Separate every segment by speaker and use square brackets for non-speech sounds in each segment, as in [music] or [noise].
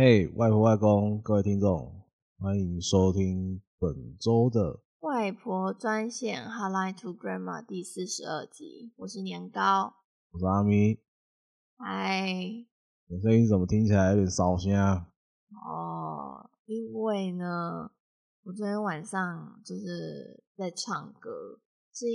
Speaker 1: 嘿，外婆外公，各位听众，欢迎收听本周的
Speaker 2: 外婆专线 Hotline to Grandma 第四十二集。我是年糕，
Speaker 1: 我是阿咪。
Speaker 2: 嗨，
Speaker 1: 你声音怎么听起来有点烧声啊？
Speaker 2: 哦，因为呢，我昨天晚上就是在唱歌，是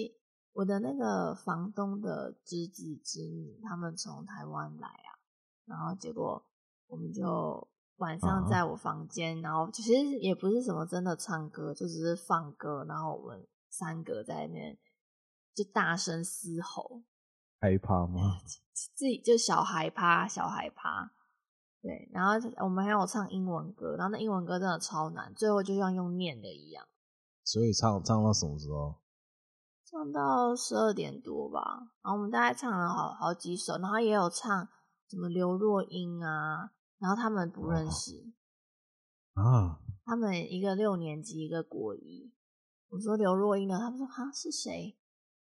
Speaker 2: 我的那个房东的侄子侄女，他们从台湾来啊，然后结果我们就。晚上在我房间，然后其实也不是什么真的唱歌，就只是放歌，然后我们三个在那边就大声嘶吼，
Speaker 1: 害怕吗？
Speaker 2: 自己就小孩怕，小孩怕，对，然后我们还有唱英文歌，然后那英文歌真的超难，最后就像用念的一样。
Speaker 1: 所以唱唱到什么时候？
Speaker 2: 唱到十二点多吧，然后我们大概唱了好好几首，然后也有唱什么刘若英啊。然后他们不认识
Speaker 1: 啊，
Speaker 2: 他们一个六年级，一个国一。我说刘若英呢，他们说哈是谁？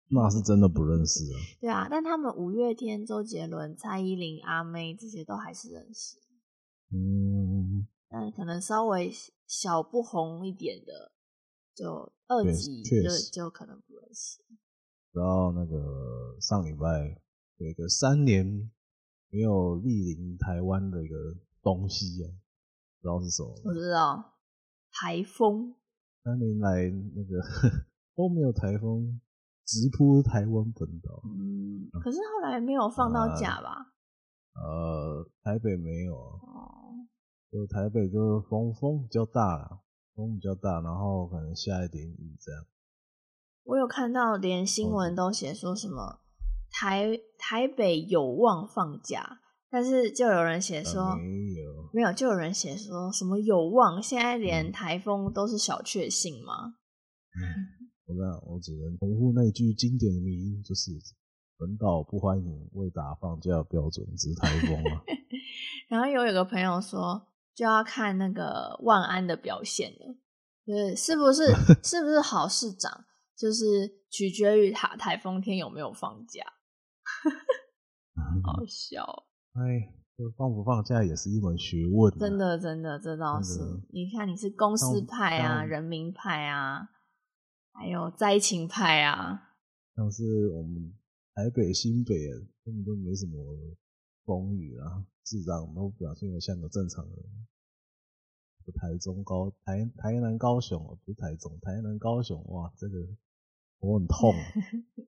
Speaker 1: 那是真的不认识啊。
Speaker 2: 对啊，但他们五月天、周杰伦、蔡依林、阿妹这些都还是认识。
Speaker 1: 嗯，
Speaker 2: 但可能稍微小不红一点的，就二级就就可能不认识。
Speaker 1: 然后那个上礼拜有一个三年没有莅临台湾的一个。东西啊，不知道是什么。
Speaker 2: 我知道，台风。
Speaker 1: 三年来那个 [laughs] 都没有台风直扑台湾本岛。
Speaker 2: 嗯，可是后来没有放到假吧？
Speaker 1: 呃，呃台北没有啊。哦。就台北就是风风比较大啦，风比较大，然后可能下一点雨这样。
Speaker 2: 我有看到，连新闻都写说什么台台北有望放假。但是就有人写说没有，没有，就有人写说什么有望，现在连台风都是小确幸吗？
Speaker 1: 嗯，我讲，我只能重复那句经典的名言，就是本岛不欢迎未打放假标准之台风啊。[laughs]
Speaker 2: 然后又有个朋友说，就要看那个万安的表现了，就是是不是 [laughs] 是不是好市长，就是取决于他台风天有没有放假。[laughs] 好笑。
Speaker 1: 哎，就放不放假也是一门学问。
Speaker 2: 真的，真的，这倒是。你看，你是公司派啊，人民派啊，还有灾情派啊。
Speaker 1: 像是我们台北、新北根本都没什么风雨啊，市长都表现的像个正常人。台中高台台南高雄，不是台中台南高雄，哇，这个我很痛。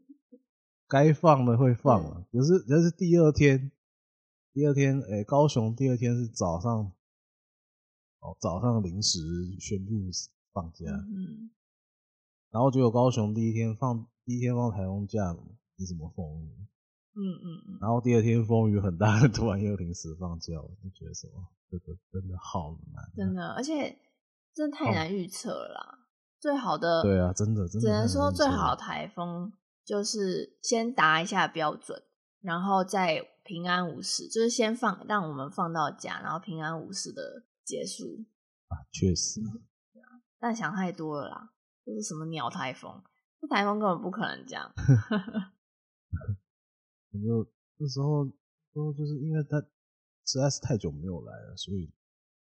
Speaker 1: [laughs] 该放的会放啊，可是可是第二天。第二天，哎、欸，高雄第二天是早上，哦，早上临时宣布放假，嗯，然后结果高雄第一天放，第一天放台风假，你怎么风雨，嗯嗯嗯，然后第二天风雨很大，突然又临时放假，我就觉得什么，这个真的好难，
Speaker 2: 真的，而且真的太难预测了啦，最好的，
Speaker 1: 对啊，真的，真的，
Speaker 2: 只能说最好的台风就是先达一下标准，然后再。平安无事，就是先放，让我们放到假，然后平安无事的结束。
Speaker 1: 啊，
Speaker 2: 确实，但想太多了啦，这是什么鸟台风？这台风根本不可能这样。[laughs] [laughs]
Speaker 1: 就那时候都，就是因为他实在是太久没有来了，所以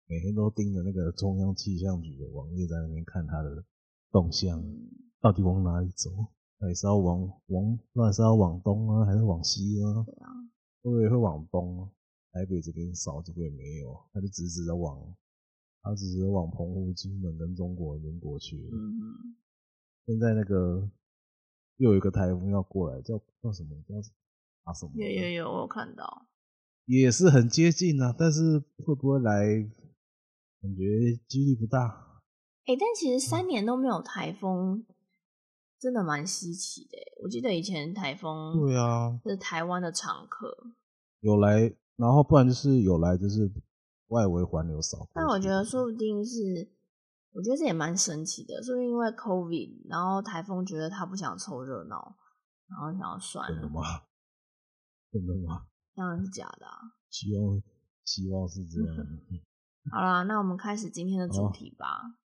Speaker 1: 每天都盯着那个中央气象局的网页在那边看他的动向，嗯、到底往哪里走？还是要往往，不管是要往东啊，还是往西啊？对啊。会不会会往东？台北这边少，这边也没有，他就直直的往，他直直的往澎湖、金门跟中国那边过去。现在那个又有一个台风要过来，叫叫什么？叫啊什么？
Speaker 2: 有有有，我有看到。
Speaker 1: 也是很接近啊，但是会不会来？感觉几率不大。
Speaker 2: 哎、欸，但其实三年都没有台风。嗯真的蛮稀奇的，我记得以前台风对啊，是台湾的常客，
Speaker 1: 有来，然后不然就是有来，就是外围环流扫。
Speaker 2: 但我觉得说不定是，我觉得这也蛮神奇的，说不定因为 COVID，然后台风觉得他不想凑热闹，然后想要算了。
Speaker 1: 真的吗？[laughs] 真的吗？
Speaker 2: 当然是假的啊。
Speaker 1: 希望希望是这样。[laughs]
Speaker 2: 好啦，那我们开始今天的主题吧。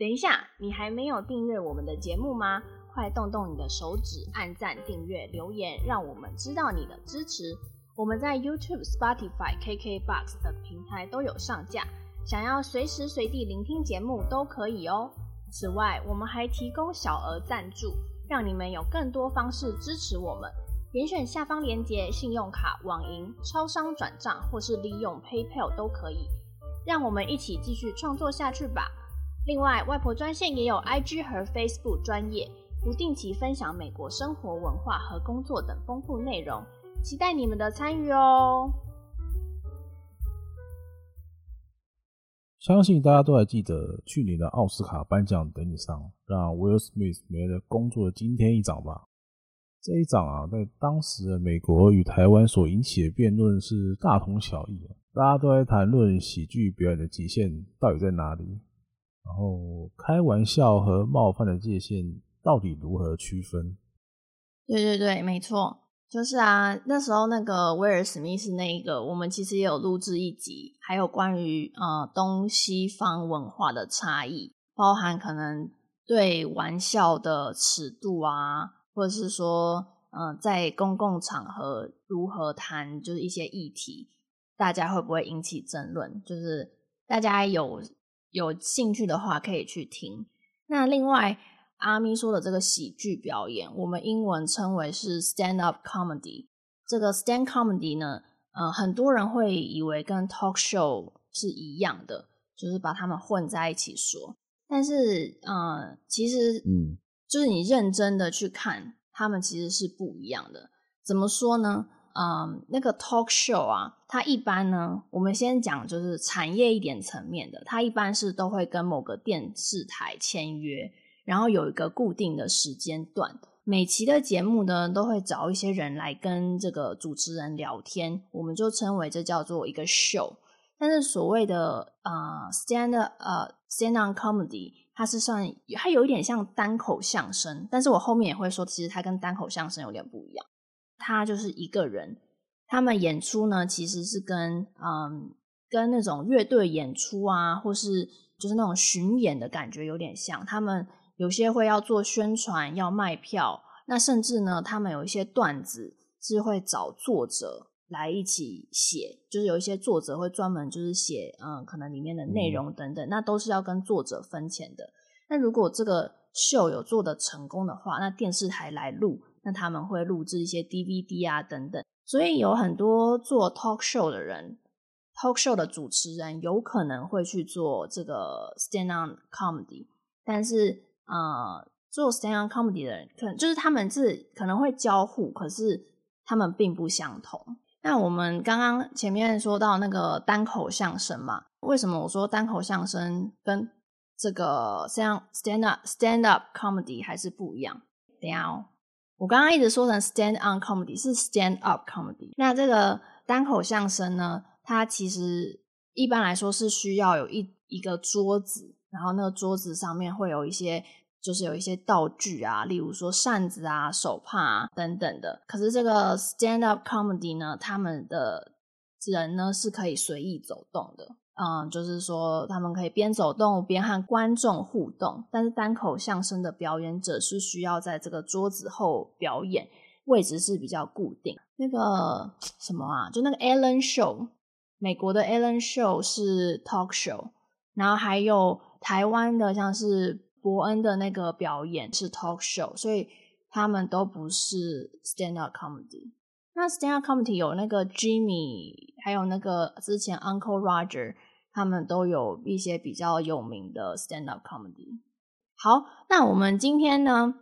Speaker 2: 等一下，你还没有订阅我们的节目吗？快动动你的手指，按赞、订阅、留言，让我们知道你的支持。我们在 YouTube、Spotify、KKBox 的平台都有上架，想要随时随地聆听节目都可以哦。此外，我们还提供小额赞助，让你们有更多方式支持我们。点选下方链接，信用卡、网银、超商转账，或是利用 PayPal 都可以。让我们一起继续创作下去吧。另外，外婆专线也有 IG 和 Facebook 专业，不定期分享美国生活文化和工作等丰富内容。期待你们的参与哦！
Speaker 1: 相信大家都还记得去年的奥斯卡颁奖典礼上，让 Will Smith 没了工作的惊天一掌吧。这一掌啊，在当时的美国与台湾所引起的辩论是大同小异啊，大家都在谈论喜剧表演的极限到底在哪里，然后开玩笑和冒犯的界限到底如何区分？
Speaker 2: 对对对，没错。就是啊，那时候那个威尔史密斯那一个，我们其实也有录制一集，还有关于呃东西方文化的差异，包含可能对玩笑的尺度啊，或者是说嗯、在公共场合如何谈，就是一些议题，大家会不会引起争论？就是大家有有兴趣的话，可以去听。那另外。阿咪说的这个喜剧表演，我们英文称为是 stand up comedy。这个 stand comedy 呢，呃，很多人会以为跟 talk show 是一样的，就是把它们混在一起说。但是，呃，其实，嗯，就是你认真的去看，他们其实是不一样的。怎么说呢？嗯、那个 talk show 啊，它一般呢，我们先讲就是产业一点层面的，它一般是都会跟某个电视台签约。然后有一个固定的时间段，每期的节目呢都会找一些人来跟这个主持人聊天，我们就称为这叫做一个 show。但是所谓的呃 stand 呃 stand on comedy，它是算它有一点像单口相声，但是我后面也会说，其实它跟单口相声有点不一样。它就是一个人，他们演出呢其实是跟嗯跟那种乐队演出啊，或是就是那种巡演的感觉有点像，他们。有些会要做宣传，要卖票，那甚至呢，他们有一些段子是会找作者来一起写，就是有一些作者会专门就是写，嗯，可能里面的内容等等，那都是要跟作者分钱的。那如果这个秀有做的成功的话，那电视台来录，那他们会录制一些 DVD 啊等等。所以有很多做 talk show 的人，talk show 的主持人有可能会去做这个 stand on comedy，但是。呃，做 stand-up comedy 的人，可能就是他们是可能会交互，可是他们并不相同。那我们刚刚前面说到那个单口相声嘛，为什么我说单口相声跟这个 stand stand-up stand-up comedy 还是不一样？等下哦，我刚刚一直说成 stand-on comedy 是 stand-up comedy。那这个单口相声呢，它其实一般来说是需要有一一个桌子，然后那个桌子上面会有一些。就是有一些道具啊，例如说扇子啊、手帕啊等等的。可是这个 stand up comedy 呢，他们的人呢是可以随意走动的，嗯，就是说他们可以边走动边和观众互动。但是单口相声的表演者是需要在这个桌子后表演，位置是比较固定。那个什么啊，就那个 Ellen Show，美国的 Ellen Show 是 talk show，然后还有台湾的像是。伯恩的那个表演是 talk show，所以他们都不是 stand up comedy。那 stand up comedy 有那个 Jimmy，还有那个之前 Uncle Roger，他们都有一些比较有名的 stand up comedy。好，那我们今天呢，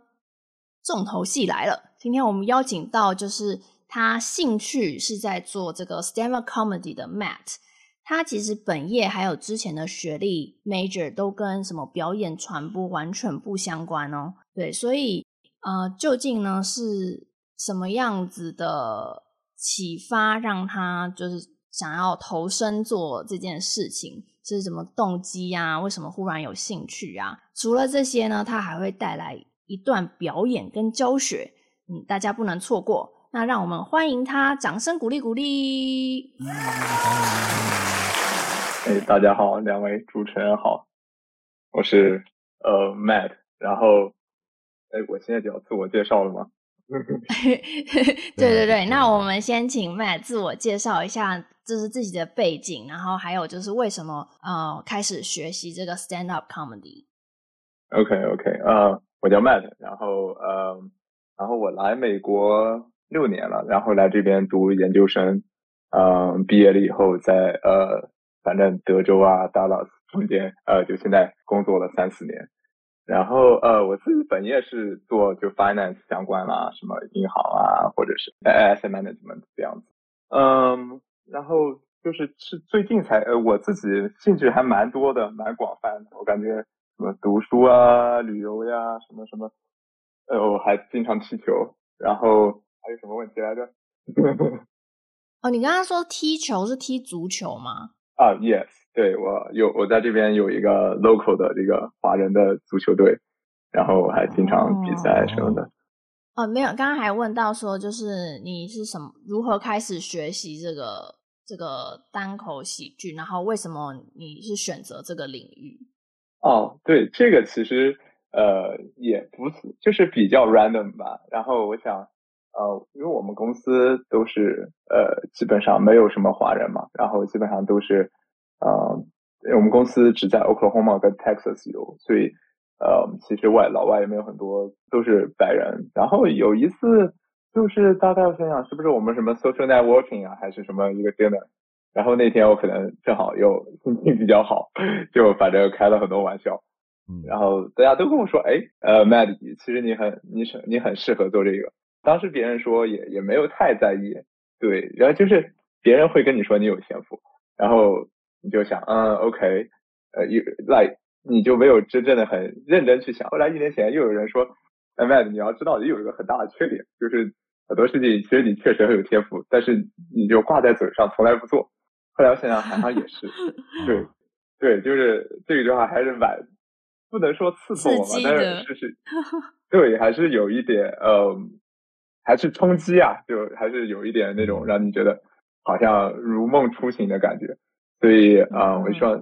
Speaker 2: 重头戏来了。今天我们邀请到就是他兴趣是在做这个 stand up comedy 的 Matt。他其实本业还有之前的学历 major 都跟什么表演传播完全不相关哦。对，所以呃，究竟呢是什么样子的启发让他就是想要投身做这件事情？是什么动机呀？为什么忽然有兴趣啊？除了这些呢，他还会带来一段表演跟教学，嗯，大家不能错过。那让我们欢迎他，掌声鼓励鼓励。
Speaker 3: 哎，大家好，两位主持人好，我是呃 Matt，然后，哎，我现在就要自我介绍了吗？[laughs]
Speaker 2: 对对对，那我们先请 Matt 自我介绍一下，就是自己的背景，然后还有就是为什么呃开始学习这个 stand up comedy。
Speaker 3: OK OK，呃、我叫 Matt，然后呃然后我来美国六年了，然后来这边读研究生，嗯、毕业了以后在呃反正德州啊，Dallas 中间，呃、就现在工作了三四年。然后呃，我自己本业是做就 finance 相关啦，什么银行啊，或者是 asset management 这样子。嗯，然后就是是最近才呃，我自己兴趣还蛮多的，蛮广泛的。我感觉什么读书啊、旅游呀，什么什么，呃，我还经常踢球。然后还有什么问题来着？[laughs]
Speaker 2: 哦，你刚刚说踢球是踢足球吗？
Speaker 3: 啊，yes。对，我有我在这边有一个 local 的这个华人的足球队，然后还经常比赛什么的。
Speaker 2: 哦，哦没有，刚刚还问到说，就是你是什么如何开始学习这个这个单口喜剧，然后为什么你是选择这个领域？
Speaker 3: 哦，对，这个其实呃也不是，就是比较 random 吧。然后我想，呃，因为我们公司都是呃基本上没有什么华人嘛，然后基本上都是。呃，我们公司只在 Oklahoma 跟 Texas 有，所以呃，其实外老外也没有很多，都是白人。然后有一次，就是大概我想想，是不是我们什么 social networking 啊，还是什么一个 dinner？然后那天我可能正好又 [laughs] 心情比较好，就反正开了很多玩笑。嗯，然后大家都跟我说，哎，呃，Matt，其实你很，你是你很适合做这个。当时别人说也也没有太在意，对，然后就是别人会跟你说你有天赋，然后。你就想，嗯，OK，呃，有，like，你就没有真正的很认真去想。后来一年前又有人说，哎，Matt，你要知道，你有一个很大的缺点，就是很多事情其实你确实很有天赋，但是你就挂在嘴上，从来不做。后来我想想，好像也是，[laughs] 对，对，就是这句话还是蛮不能说刺痛我吧，但是就是，[laughs] 对，还是有一点，呃，还是冲击啊，就还是有一点那种让你觉得好像如梦初醒的感觉。所以啊、呃，我就说，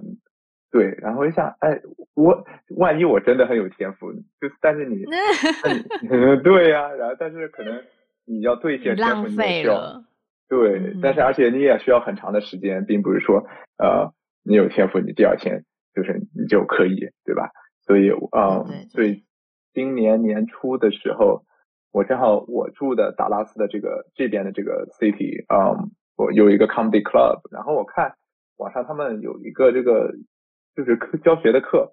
Speaker 3: 对，然后一想，哎，我万一我真的很有天赋，就但是你，[laughs] 你 [laughs] 对呀、啊，然后但是可能你要兑现天赋，你也需要，对、嗯，但是而且你也需要很长的时间，并不是说呃你有天赋，你第二天就是你就可以，对吧？所以啊、呃，所以今年年初的时候，我正好我住的达拉斯的这个这边的这个 city 啊、呃，我有一个 comedy club，然后我看。网上他们有一个这个就是课教学的课，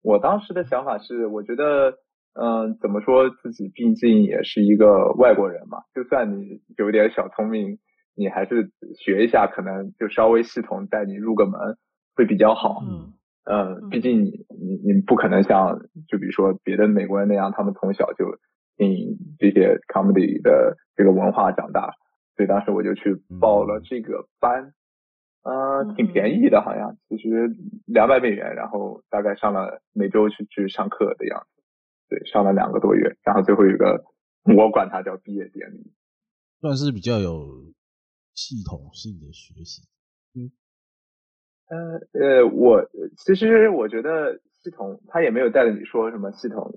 Speaker 3: 我当时的想法是，我觉得，嗯、呃，怎么说自己毕竟也是一个外国人嘛，就算你有点小聪明，你还是学一下，可能就稍微系统带你入个门会比较好。嗯，嗯、呃，毕竟你你你不可能像就比如说别的美国人那样，他们从小就听这些 comedy 的这个文化长大，所以当时我就去报了这个班。呃，挺便宜的，好像其实两百美元，然后大概上了每周去去上课的样子，对，上了两个多月，然后最后一个我管它叫毕业典礼，
Speaker 1: 算是比较有系统性的学习。
Speaker 3: 嗯，呃呃，我其实我觉得系统他也没有带着你说什么系统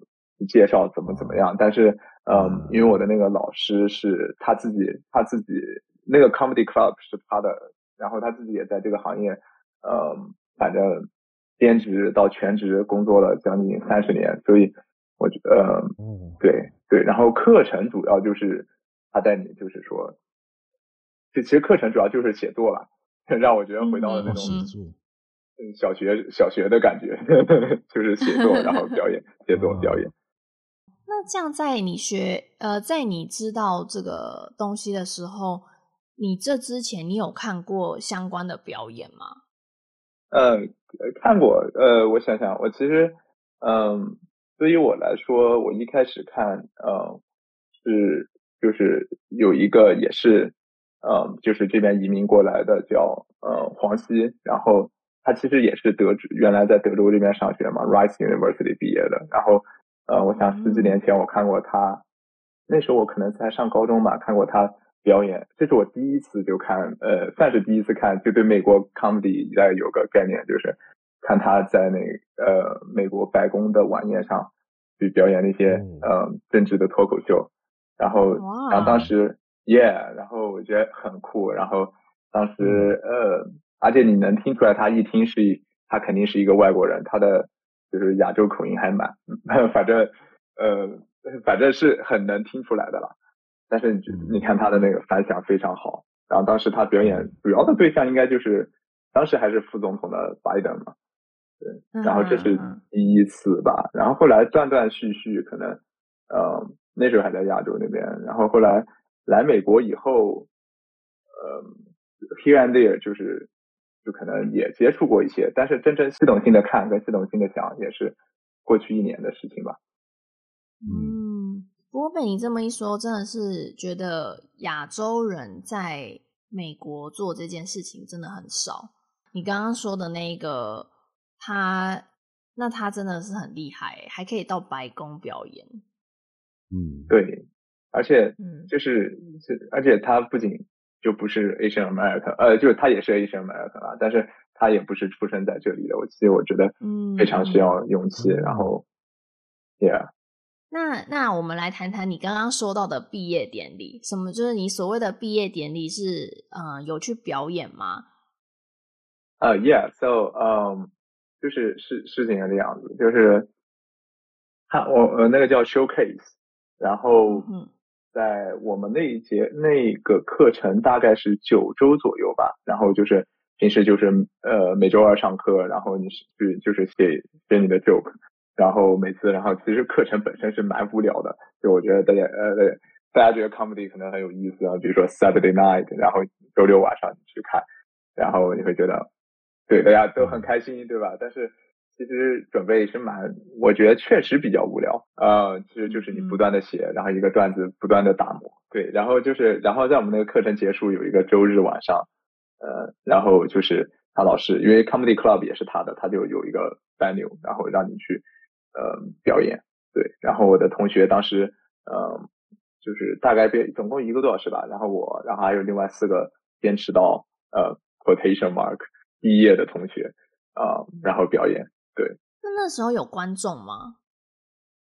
Speaker 3: 介绍怎么怎么样，但是嗯、呃，因为我的那个老师是他自己，他自己那个 comedy club 是他的。然后他自己也在这个行业，呃，反正兼职到全职工作了将近三十年，所以我觉得，呃，对对。然后课程主要就是他带你，就是说，就其实课程主要就是写作了，[laughs] 让我觉得回到了那种嗯小学小学的感觉，[laughs] 就是写作然后表演，[laughs] 写作表演。
Speaker 2: 那这样在你学呃，在你知道这个东西的时候。你这之前，你有看过相关的表演吗？
Speaker 3: 呃，看过。呃，我想想，我其实，嗯、呃，对于我来说，我一开始看，呃，是就是有一个也是，呃，就是这边移民过来的叫呃黄西，然后他其实也是德州，原来在德州这边上学嘛，Rice University 毕业的。然后，呃，我想十几年前我看过他，嗯、那时候我可能才上高中吧，看过他。表演，这是我第一次就看，呃，算是第一次看，就对美国 comedy 大概有个概念，就是看他在那呃美国白宫的晚宴上去表演那些呃政治的脱口秀，然后然后当时 yeah，然后我觉得很酷，然后当时呃，而且你能听出来他一听是他肯定是一个外国人，他的就是亚洲口音还蛮，[laughs] 反正呃反正是很能听出来的了。但是你你看他的那个反响非常好，然后当时他表演主要的对象应该就是当时还是副总统的拜登嘛。对，然后这是第一次吧，然后后来断断续续，可能，呃，那时候还在亚洲那边，然后后来来美国以后，呃，here and there 就是，就可能也接触过一些，但是真正系统性的看跟系统性的讲，也是过去一年的事情吧。
Speaker 2: 嗯，不过被你这么一说，真的是觉得亚洲人在美国做这件事情真的很少。你刚刚说的那个。他那他真的是很厉害，还可以到白宫表演。
Speaker 3: 嗯，对，而且就是，嗯、而且他不仅就不是 Asian American，呃，就是他也是 Asian American 啊，但是他也不是出生在这里的。我其实我觉得非常需要勇气。嗯、然后，Yeah。
Speaker 2: 那那我们来谈谈你刚刚说到的毕业典礼，什么就是你所谓的毕业典礼是呃有去表演吗？
Speaker 3: 呃、uh,，Yeah，so，嗯、um,。就是是是这样子，就是他我呃那个叫 showcase，然后在我们那一节那个课程大概是九周左右吧，然后就是平时就是呃每周二上课，然后你是就是写写你的 joke，然后每次然后其实课程本身是蛮无聊的，就我觉得大家呃大家觉得 comedy 可能很有意思啊，比如说 Saturday night，然后周六晚上你去看，然后你会觉得。对，大家都很开心，对吧？但是其实准备是蛮，我觉得确实比较无聊。呃，其实就是你不断的写，然后一个段子不断的打磨。对，然后就是，然后在我们那个课程结束有一个周日晚上，呃，然后就是他老师，因为 Comedy Club 也是他的，他就有一个 venue，然后让你去呃表演。对，然后我的同学当时呃就是大概编总共一个多小时吧，然后我，然后还有另外四个坚持到呃 quotation mark。毕业的同学啊、呃，然后表演。对，
Speaker 2: 那那时候有观众吗？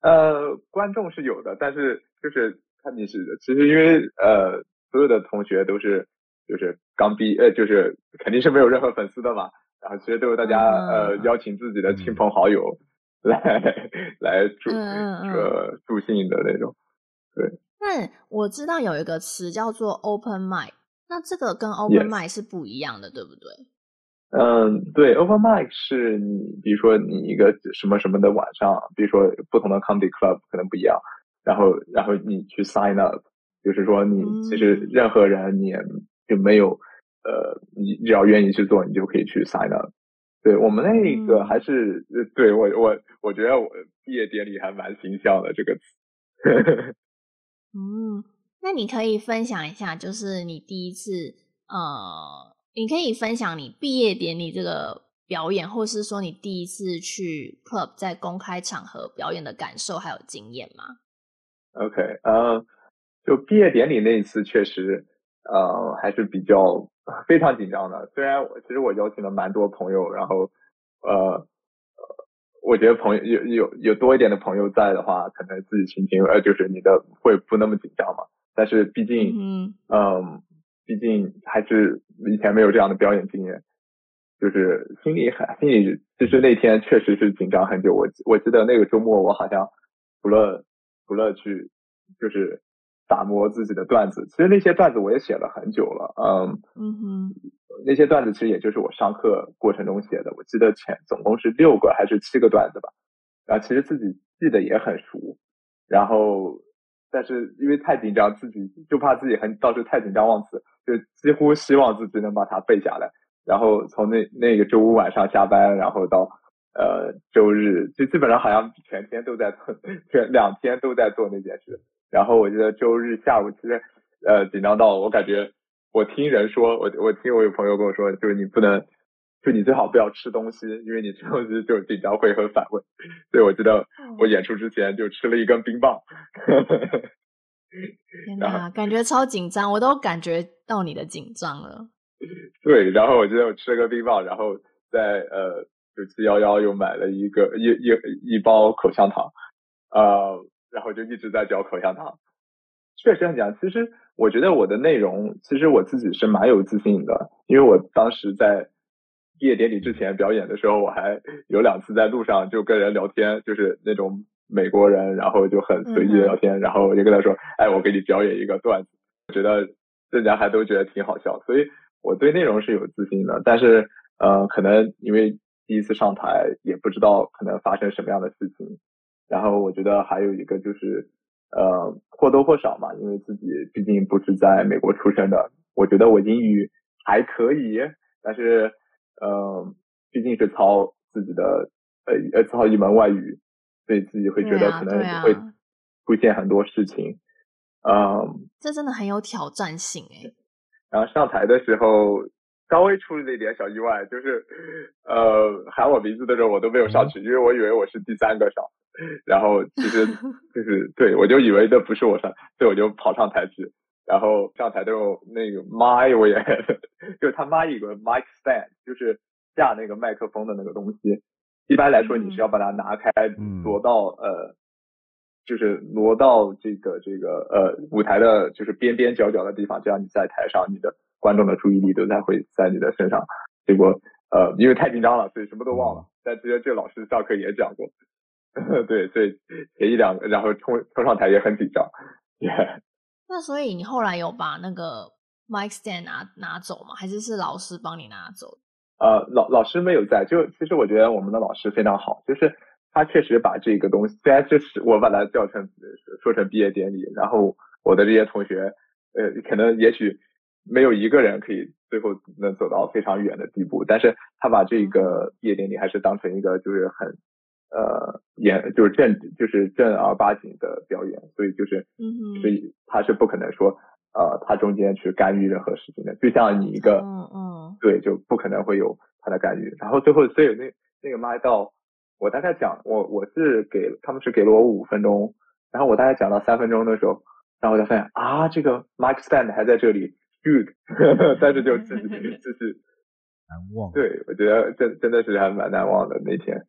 Speaker 3: 呃，观众是有的，但是就是看你是其实因为呃，所有的同学都是就是刚毕呃，就是肯定是没有任何粉丝的嘛。然后其实都是大家、嗯、呃邀请自己的亲朋好友 [laughs] 来、嗯、来助这个助兴的那种。对。
Speaker 2: 那我知道有一个词叫做 open mic，那这个跟 open mic 是不一样的.对不对？
Speaker 3: 嗯，对，open mic 是你，比如说你一个什么什么的晚上，比如说不同的 comedy club 可能不一样，然后然后你去 sign up，就是说你其实任何人你也就没有，嗯、呃，你只要愿意去做，你就可以去 sign up。对，我们那个还是，嗯、对我我我觉得我毕业典礼还蛮形象的这个词。[laughs]
Speaker 2: 嗯，那你可以分享一下，就是你第一次呃。你可以分享你毕业典礼这个表演，或是说你第一次去 club 在公开场合表演的感受还有经验吗
Speaker 3: ？OK，呃、uh，就毕业典礼那一次确实，呃、uh，还是比较非常紧张的。虽然我其实我邀请了蛮多朋友，然后呃，我觉得朋友有有有多一点的朋友在的话，可能自己心情呃就是你的会不那么紧张嘛。但是毕竟，嗯嗯。Um, 毕竟还是以前没有这样的表演经验，就是心里很心里，其实那天确实是紧张很久。我我记得那个周末，我好像除了除了去就是打磨自己的段子，其实那些段子我也写了很久了。嗯嗯哼，那些段子其实也就是我上课过程中写的。我记得前总共是六个还是七个段子吧，然后其实自己记得也很熟，然后。但是因为太紧张，自己就怕自己很到时候太紧张忘词，就几乎希望自己能把它背下来。然后从那那个周五晚上下班，然后到呃周日，就基本上好像全天都在做，[laughs] 全两天都在做那件事。然后我记得周日下午其实呃紧张到我感觉，我听人说，我我听我有朋友跟我说，就是你不能。就你最好不要吃东西，因为你吃东西就紧张会很反胃。所以我记得我演出之前就吃了一根冰棒。
Speaker 2: 天哪，感觉超紧张，我都感觉到你的紧张了。[laughs]
Speaker 3: 对，然后我记得我吃了个冰棒，然后在呃九七幺幺又买了一个一一一包口香糖，呃，然后就一直在嚼口香糖。确实很讲。其实我觉得我的内容，其实我自己是蛮有自信的，因为我当时在毕业典礼之前表演的时候，我还有两次在路上就跟人聊天，就是那种美国人，然后就很随意的聊天，嗯、然后我就跟他说：“哎，我给你表演一个段子。”我觉得人家还都觉得挺好笑，所以我对内容是有自信的。但是，呃，可能因为第一次上台，也不知道可能发生什么样的事情。然后我觉得还有一个就是。呃，或多或少嘛，因为自己毕竟不是在美国出生的，我觉得我英语还可以，但是呃，毕竟是操自己的呃呃操一门外语，所以自己会觉得可能会出现很多事情，嗯、啊呃，
Speaker 2: 这真的很有挑战性诶。
Speaker 3: 然后上台的时候稍微出了一点小意外，就是呃喊我名字的时候我都没有上去，因为我以为我是第三个上。然后其实 [laughs] 就是对，我就以为这不是我上，所以我就跑上台去。然后上台的时候，那个麦我也，[laughs] 就是他妈一个 mic stand，就是架那个麦克风的那个东西。一般来说，你是要把它拿开，挪到呃，就是挪到这个这个呃舞台的，就是边边角角的地方，这样你在台上，你的观众的注意力都在会在你的身上。结果呃，因为太紧张了，所以什么都忘了。但其实这老师上课也讲过。对 [laughs] 对，前一两个，然后冲冲上台也很紧张。Yeah. [laughs]
Speaker 2: 那所以你后来有把那个 mic stand 拿拿走吗？还是是老师帮你拿走？
Speaker 3: 呃，老老师没有在。就其实我觉得我们的老师非常好，就是他确实把这个东西，虽然这是我把它叫成说成毕业典礼，然后我的这些同学，呃，可能也许没有一个人可以最后能走到非常远的地步，但是他把这个毕业典礼还是当成一个就是很。呃，演就是正就是正儿八经的表演，所以就是，嗯，所以他是不可能说，呃，他中间去干预任何事情的，就像你一个，嗯嗯，对，就不可能会有他的干预。然后最后，所以那那个麦到我大概讲，我我是给他们是给了我五分钟，然后我大概讲到三分钟的时候，然后我就发现啊，这个 Mike stand 还在这里，good，[laughs] 但是就就是就是
Speaker 1: 难忘，
Speaker 3: 对，我觉得真真的是还蛮难忘的那天。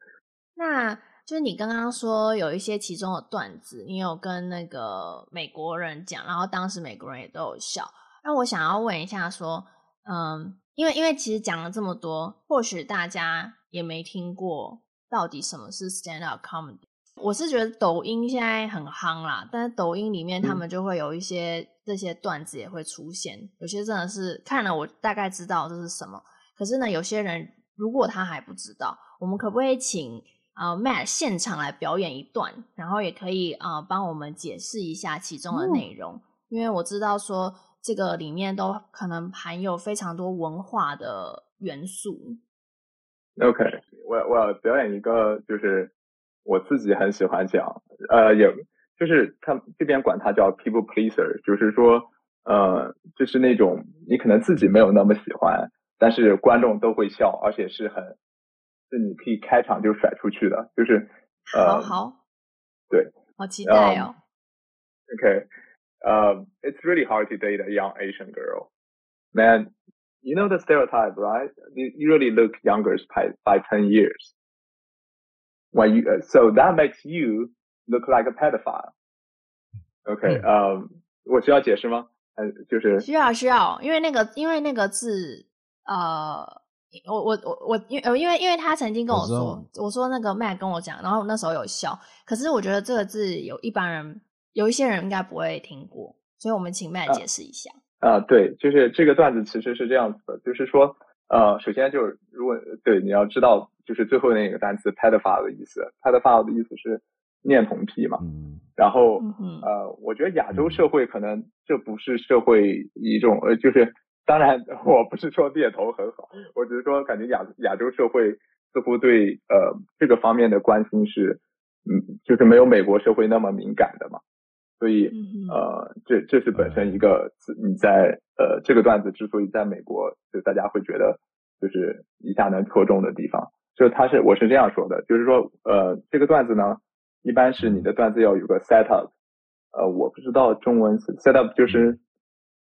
Speaker 2: 那就是你刚刚说有一些其中的段子，你有跟那个美国人讲，然后当时美国人也都有笑。那我想要问一下，说，嗯，因为因为其实讲了这么多，或许大家也没听过到底什么是 stand up comedy。我是觉得抖音现在很夯啦，但是抖音里面他们就会有一些这些段子也会出现，嗯、有些真的是看了我大概知道这是什么，可是呢，有些人如果他还不知道，我们可不可以请？呃、uh，Matt 现场来表演一段，然后也可以啊帮、uh, 我们解释一下其中的内容，嗯，因为我知道说这个里面都可能含有非常多文化的元素。
Speaker 3: OK，我我要表演一个，就是我自己很喜欢讲，呃，有就是他这边管它叫 People Pleaser，就是说呃，就是那种你可能自己没有那么喜欢，但是观众都会笑，而且是很。是你可以开场就甩出去的，就是呃，
Speaker 2: 好，
Speaker 3: 对，
Speaker 2: 好期待哦。
Speaker 3: Um, okay, um, it's really hard to date a young Asian girl. Man, you know the stereotype, right? You really look younger by by ten years. When you, uh, so that makes you look like a pedophile. Okay, 嗯、um, 我需要解释吗？呃，就是
Speaker 2: 需要需要，因为那个因为那个字，呃。 我我我我因因为因为他曾经跟我说，我，我说那个 Matt 跟我讲，然后那时候有笑，可是我觉得这个字有一般人有一些人应该不会听过，所以我们请 Matt 解释一下。
Speaker 3: 啊，啊，对，就是这个段子其实是这样子的，就是说，呃，首先就是如果对你要知道，就是最后那个单词 pedophile 的意思，pedophile 的意思是恋童癖嘛，嗯，然后，嗯，呃，我觉得亚洲社会可能这不是社会一种呃就是。当然，我不是说猎头很好，我只是说感觉亚亚洲社会似乎对呃这个方面的关心是，嗯，就是没有美国社会那么敏感的嘛，所以呃这这是本身一个你在呃这个段子之所以在美国就大家会觉得就是一下能戳中的地方，就他是我是这样说的，就是说呃这个段子呢，一般是你的段子要有个 set up，呃我不知道中文 set up 就是。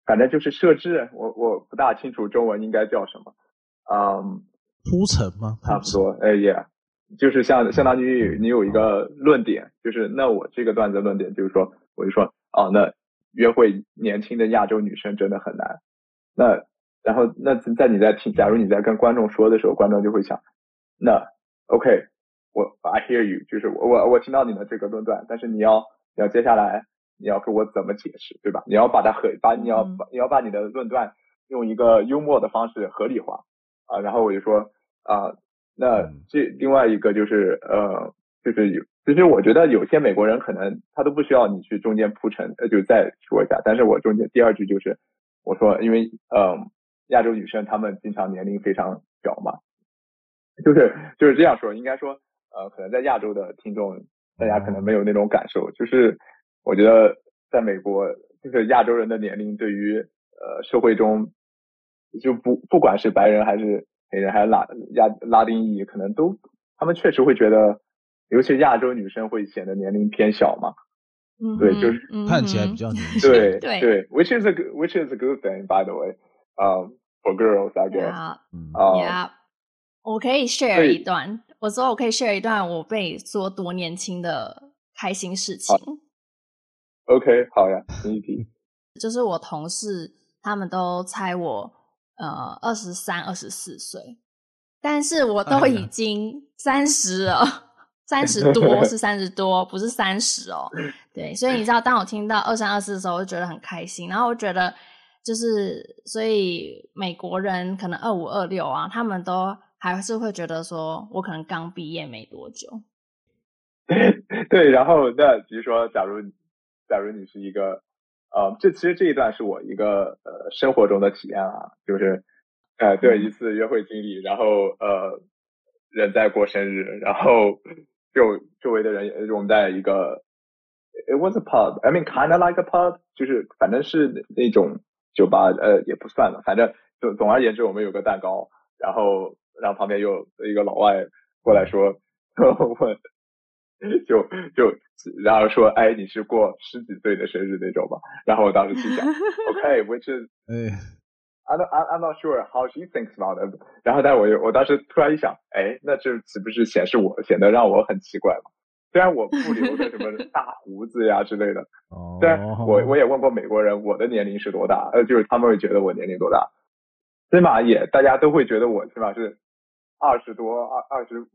Speaker 3: 反正就是设置，我我不大清楚中文应该叫什么，嗯，
Speaker 1: 铺陈吗？
Speaker 3: 差不多，哎也，就是像相当于你有一个论点，就是那我这个段子论点就是说，我就说，哦，那约会年轻的亚洲女生真的很难。那然后那在你在听，假如你在跟观众说的时候，观众就会想，那 OK，我 I hear you，就是我我我听到你的这个论断，但是你要你要接下来你要给我怎么解释，对吧？你要把它合把你要把你要把你的论断用一个幽默的方式合理化啊。然后我就说啊，那这另外一个就是呃，就是有。其实我觉得有些美国人可能他都不需要你去中间铺陈，呃，就再说一下。但是我中间第二句就是我说，因为呃，亚洲女生她们经常年龄非常小嘛，就是就是这样说。应该说呃，可能在亚洲的听众大家可能没有那种感受，就是我觉得在美国，就是亚洲人的年龄对于呃社会中就不不管是白人还是黑人还是拉亚拉丁裔，可能都他们确实会觉得。尤其亚洲女生会显得年龄偏小嘛？嗯，对，就是
Speaker 1: 看起来比较年轻。[laughs]
Speaker 3: 对对对，which is a good, which is a good thing, by the way. Um, for girls, I guess.
Speaker 2: Yeah. Yeah. 我可以 share 一段，我说我可以 share 一段我被说多年轻的开心事情。
Speaker 3: OK，好呀，第一题。[laughs]
Speaker 2: 就是我同事他们都猜我呃二十三、二十四岁，但是我都已经三十了。三十多是三十多，不是三十哦。[laughs] 对，所以你知道，当我听到二三二四的时候，我就觉得很开心。然后我觉得，就是所以美国人可能二五二六啊，他们都还是会觉得说我可能刚毕业没多久。[laughs]
Speaker 3: 对，然后那比如说，假如假如你是一个呃，这其实这一段是我一个呃生活中的体验啊，就是呃对一次约会经历，然后呃人在过生日，然后。就周围的人，我们在一个，it was a pub，I mean kind of like a pub，就是反正是那种酒吧，呃，也不算了，反正总总而言之，我们有个蛋糕，然后然后旁边又一个老外过来说，[laughs] 问，[laughs] 就就然后说，哎，你是过十几岁的生日那种吧？然后我当时心想，[laughs] OK，which is，[laughs] 哎。I'm I'm not sure how she thinks about it。然后，但我又我当时突然一想，哎，那这岂不是显示我显得让我很奇怪吗？虽然我不留着什么大胡子呀之类的，虽然我我也问过美国人我的年龄是多大，呃，就是他们会觉得我年龄多大，起码也大家都会觉得我起码是二十多二二十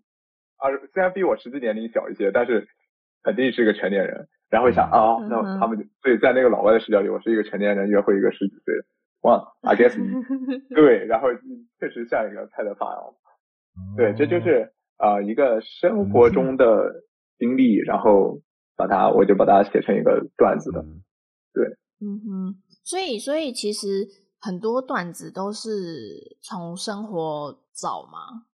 Speaker 3: 二，虽然比我实际年龄小一些，但是肯定是一个成年人。然后想啊、哦，那他们所以在那个老外的视角里，我是一个成年人约会一个十几岁的。哇，[laughs] I guess [laughs] 对，然后确实像一个菜的发哦，对，这就是啊、呃、一个生活中的经历，然后把它我就把它写成一个段子的，对，
Speaker 2: 嗯哼，所以所以其实很多段子都是从生活找嘛，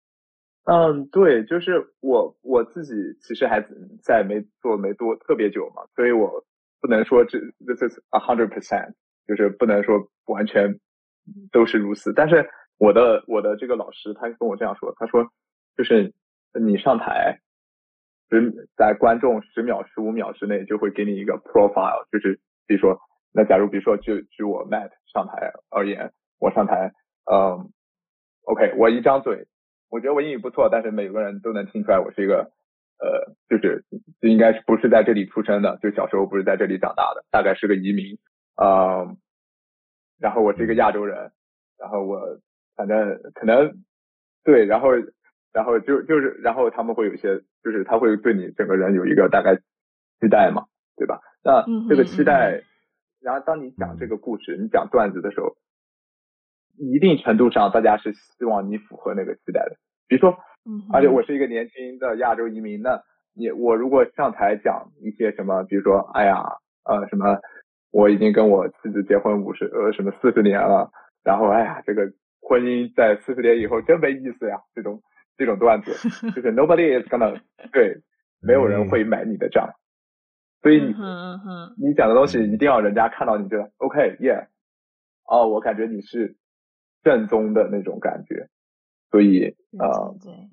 Speaker 3: 嗯，对，就是我我自己其实还在没做没多特别久嘛，所以我不能说这这是 a hundred percent。就是不能说完全都是如此，但是我的我的这个老师他跟我这样说，他说就是你上台，十在观众十秒十五秒之内就会给你一个 profile，就是比如说那假如比如说就就我 Matt 上台而言，我上台，嗯，OK，我一张嘴，我觉得我英语不错，但是每个人都能听出来我是一个呃，就是就应该是不是在这里出生的，就小时候不是在这里长大的，大概是个移民。啊、嗯，然后我是一个亚洲人，然后我反正可能对，然后然后就就是然后他们会有一些，就是他会对你整个人有一个大概期待嘛，对吧？那这个期待，然后当你讲这个故事，你讲段子的时候，一定程度上大家是希望你符合那个期待的。比如说，而且我是一个年轻的亚洲移民，那你我如果上台讲一些什么，比如说，哎呀，呃，什么。我已经跟我妻子结婚五十呃什么四十年了，然后哎呀，这个婚姻在四十年以后真没意思呀，这种这种段子就是 [laughs] nobody is gonna [laughs] 对，没有人会买你的账，所以你你讲的东西一定要人家看到你觉得 OK yeah，哦，我感觉你是正宗的那种感觉，所以啊，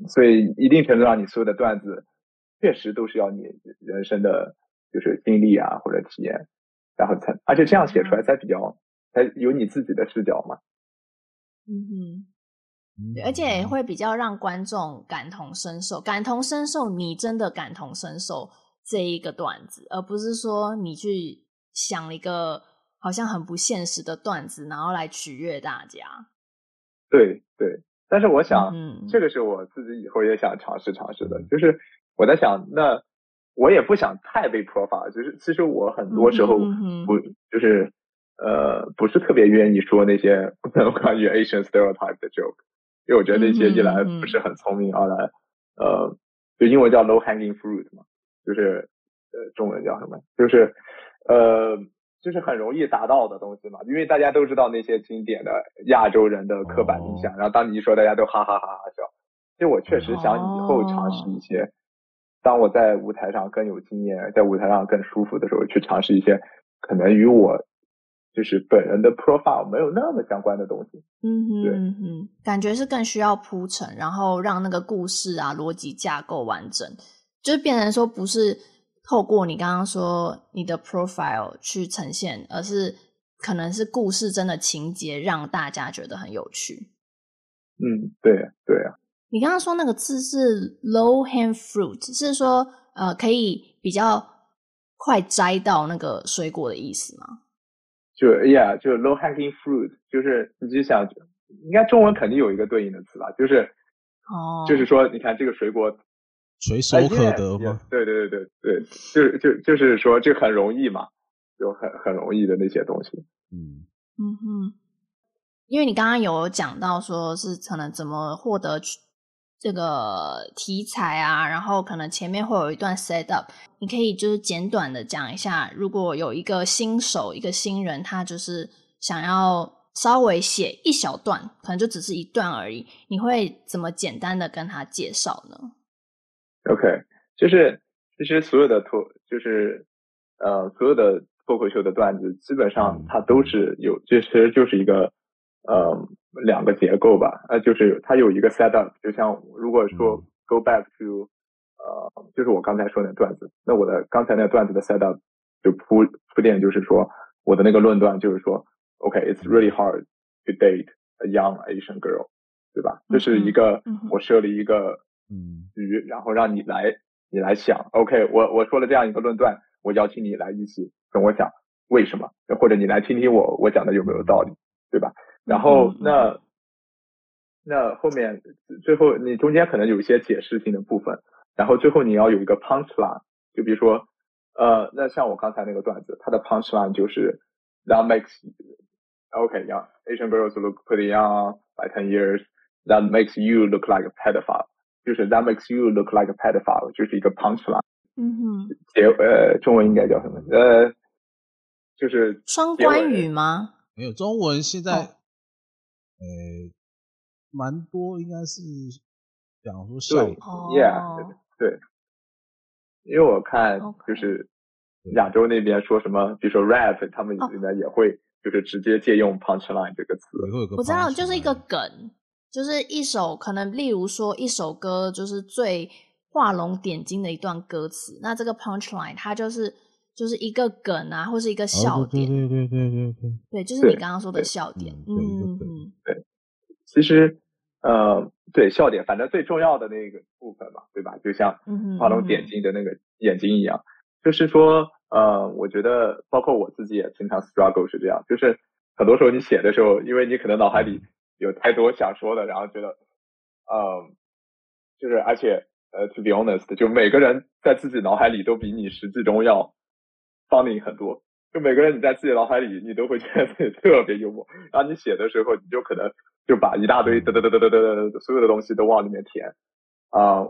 Speaker 3: 所以一定程度上你所有的段子确实都是要你人生的就是经历啊或者体验。然后才，而且这样写出来才比较，才有你自己的视角嘛。
Speaker 2: 嗯哼，而且会比较让观众感同身受，感同身受，你真的感同身受这一个段子，而不是说你去想一个好像很不现实的段子，然后来取悦大家。
Speaker 3: 对对，但是我想，
Speaker 2: 嗯，
Speaker 3: 这个是我自己以后也想尝试尝试的，就是我在想，那我也不想太被 profile，就是其实我很多时候不、嗯、就是呃不是特别愿意说那些 [laughs] 关于 Asian stereotype 的 joke，因为我觉得那些一来不是很聪明，二来呃就英文叫 low hanging fruit 嘛，就是呃中文叫什么，就是呃。就是很容易达到的东西嘛，因为大家都知道那些经典的亚洲人的刻板印象，然后当你一说，大家都哈哈哈哈笑。其实我确实想以后尝试一些，当我在舞台上更有经验，在舞台上更舒服的时候，去尝试一些可能与我就是本人的 profile 没有那么相关的东西。
Speaker 2: 嗯哼，对，嗯哼，感觉是更需要铺陈，然后让那个故事啊逻辑架构完整，就是变成说不是。透过你刚刚说你的 profile 去呈现，而是可能是故事真的情节让大家觉得很有趣。
Speaker 3: 嗯，对啊，对啊。
Speaker 2: 你刚刚说那个字是 low hand fruit，是说呃可以比较快摘到那个水果的意思吗？
Speaker 3: 就 yeah，就 low hanging fruit，就是你就想，应该中文肯定有一个对应的词吧？就是
Speaker 2: 哦，
Speaker 3: 就是说，你看这个水果。
Speaker 1: 随手可得吗？
Speaker 3: 对对对对对，就就就是说，这很容易嘛，就很很容易的那些东西。
Speaker 2: 嗯嗯哼，因为你刚刚有讲到说是可能怎么获得这个题材啊，然后可能前面会有一段 set up，你可以就是简短的讲一下，如果有一个新手一个新人，他就是想要稍微写一小段，可能就只是一段而已，你会怎么简单的跟他介绍呢
Speaker 3: ？OK，就是其实所有的脱就是呃所有的脱口秀的段子，基本上它都是有，这其实就是一个呃两个结构吧，呃就是它有一个 set up，就像如果说 go back to 呃就是我刚才说的那段子，那我的刚才那段子的 set up 就铺铺垫就是说我的那个论断就是说，OK，it's really hard to date a young Asian girl，对吧？这是一个我设了一个。嗯，然后让你来，你来想，OK，我我说了这样一个论断，我邀请你来一起跟我讲为什么，或者你来听听我我讲的有没有道理，对吧？然后那那后面最后你中间可能有一些解释性的部分，然后最后你要有一个 punchline，就比如说呃，那像我刚才那个段子，它的 punchline 就是 That makes OK，young Asian girls look pretty young by ten years. That makes you look like a pedophile. 就是 That makes you look like a pedophile，就是一个 punchline。
Speaker 2: 嗯哼。
Speaker 3: 结呃，中文应该叫什么？呃，就是
Speaker 2: 双关语吗？
Speaker 1: 没有，中文现在，哦、呃，蛮多应该是讲说笑点。
Speaker 3: Yeah，对。因为我看就是亚洲那边说什么比如说 rap，他们里面也会就是直接借用 punchline 这个词。
Speaker 1: 哦。
Speaker 2: 我知道，就是一个梗。就是一首可能，例如说一首歌，就是最画龙点睛的一段歌词。那这个 punchline 它就是就是一个梗啊，或是一个笑点。
Speaker 1: 对对对对对对，
Speaker 2: 对，就是你刚刚说的笑点。嗯嗯嗯，
Speaker 3: 对。其实呃，对笑点，反正最重要的那个部分嘛，对吧？就像画龙点睛的那个眼睛一样。就是说，呃，我觉得包括我自己也经常 struggle 是这样，就是很多时候你写的时候，因为你可能脑海里。有太多想说的，然后觉得，嗯，就是而且呃，to be honest，就每个人在自己脑海里都比你实际中要 funny 很多。就每个人你在自己脑海里，你都会觉得自己特别幽默。然后你写的时候，你就可能就把一大堆嘚嘚嘚嘚嘚嘚所有的东西都往里面填，啊，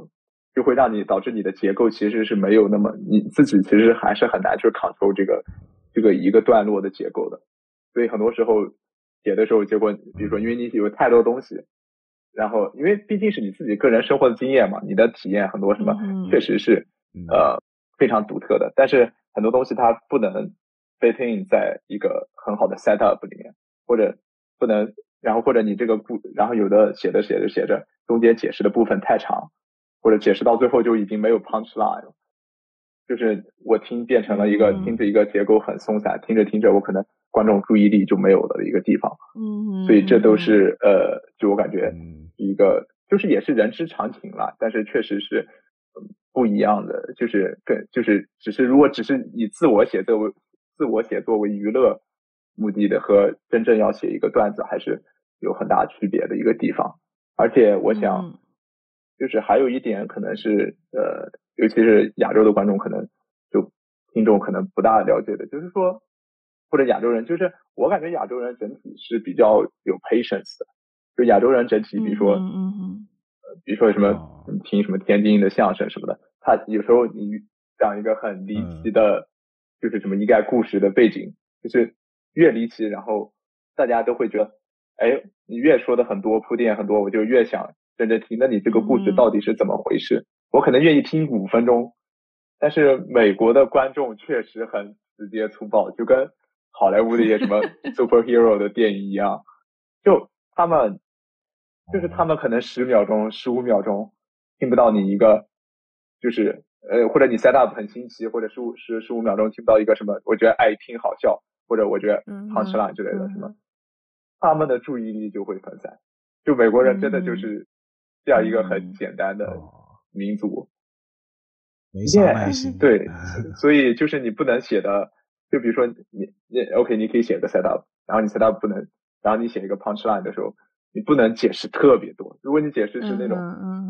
Speaker 3: 就会让你导致你的结构其实是没有那么你自己其实还是很难去 control 这个这个一个段落的结构的。所以很多时候。写的时候，结果比如说，因为你有太多东西，然后因为毕竟是你自己个人生活的经验嘛，你的体验很多什么，确实是呃非常独特的。但是很多东西它不能 fit in 在一个很好的 setup 里面，或者不能，然后或者你这个故，然后有的写着写着写着，中间解释的部分太长，或者解释到最后就已经没有 punchline 了，就是我听变成了一个听着一个结构很松散，听着听着我可能。观众注意力就没有了的一个地方，
Speaker 2: 嗯，
Speaker 3: 所以这都是呃，就我感觉一个就是也是人之常情啦，但是确实是不一样的，就是更就是只是如果只是以自我写作为自我写作为娱乐目的的和真正要写一个段子还是有很大区别的一个地方。而且我想，就是还有一点可能是呃，尤其是亚洲的观众可能就听众可能不大了解的，就是说或者亚洲人，就是我感觉亚洲人整体是比较有 patience 的，就亚洲人整体，比如说，嗯嗯，呃，比如说什么听什么天津的相声什么的，他有时候你讲一个很离奇的，就是什么一概故事的背景，就是越离奇，然后大家都会觉得。哎，你越说的很多铺垫很多，我就越想认真听。那你这个故事到底是怎么回事？嗯、我可能愿意听五分钟。但是美国的观众确实很直接粗暴，就跟好莱坞的一些什么 [laughs] superhero 的电影一样，就他们就是他们可能十秒钟、十五秒钟听不到你一个，就是呃，或者你 set up 很新奇，或者十五十十五秒钟听不到一个什么，我觉得爱听好笑，或者我觉得 punchline 之类的什么。嗯嗯他们的注意力就会分散，就美国人真的就是这样一个很简单的民族，
Speaker 1: 没啥耐心。
Speaker 3: 对，所以就是你不能写的，就比如说你你 OK，你可以写个 setup，然后你 setup 不能，然后你写一个 punchline 的时候，你不能解释特别多。如果你解释是那种，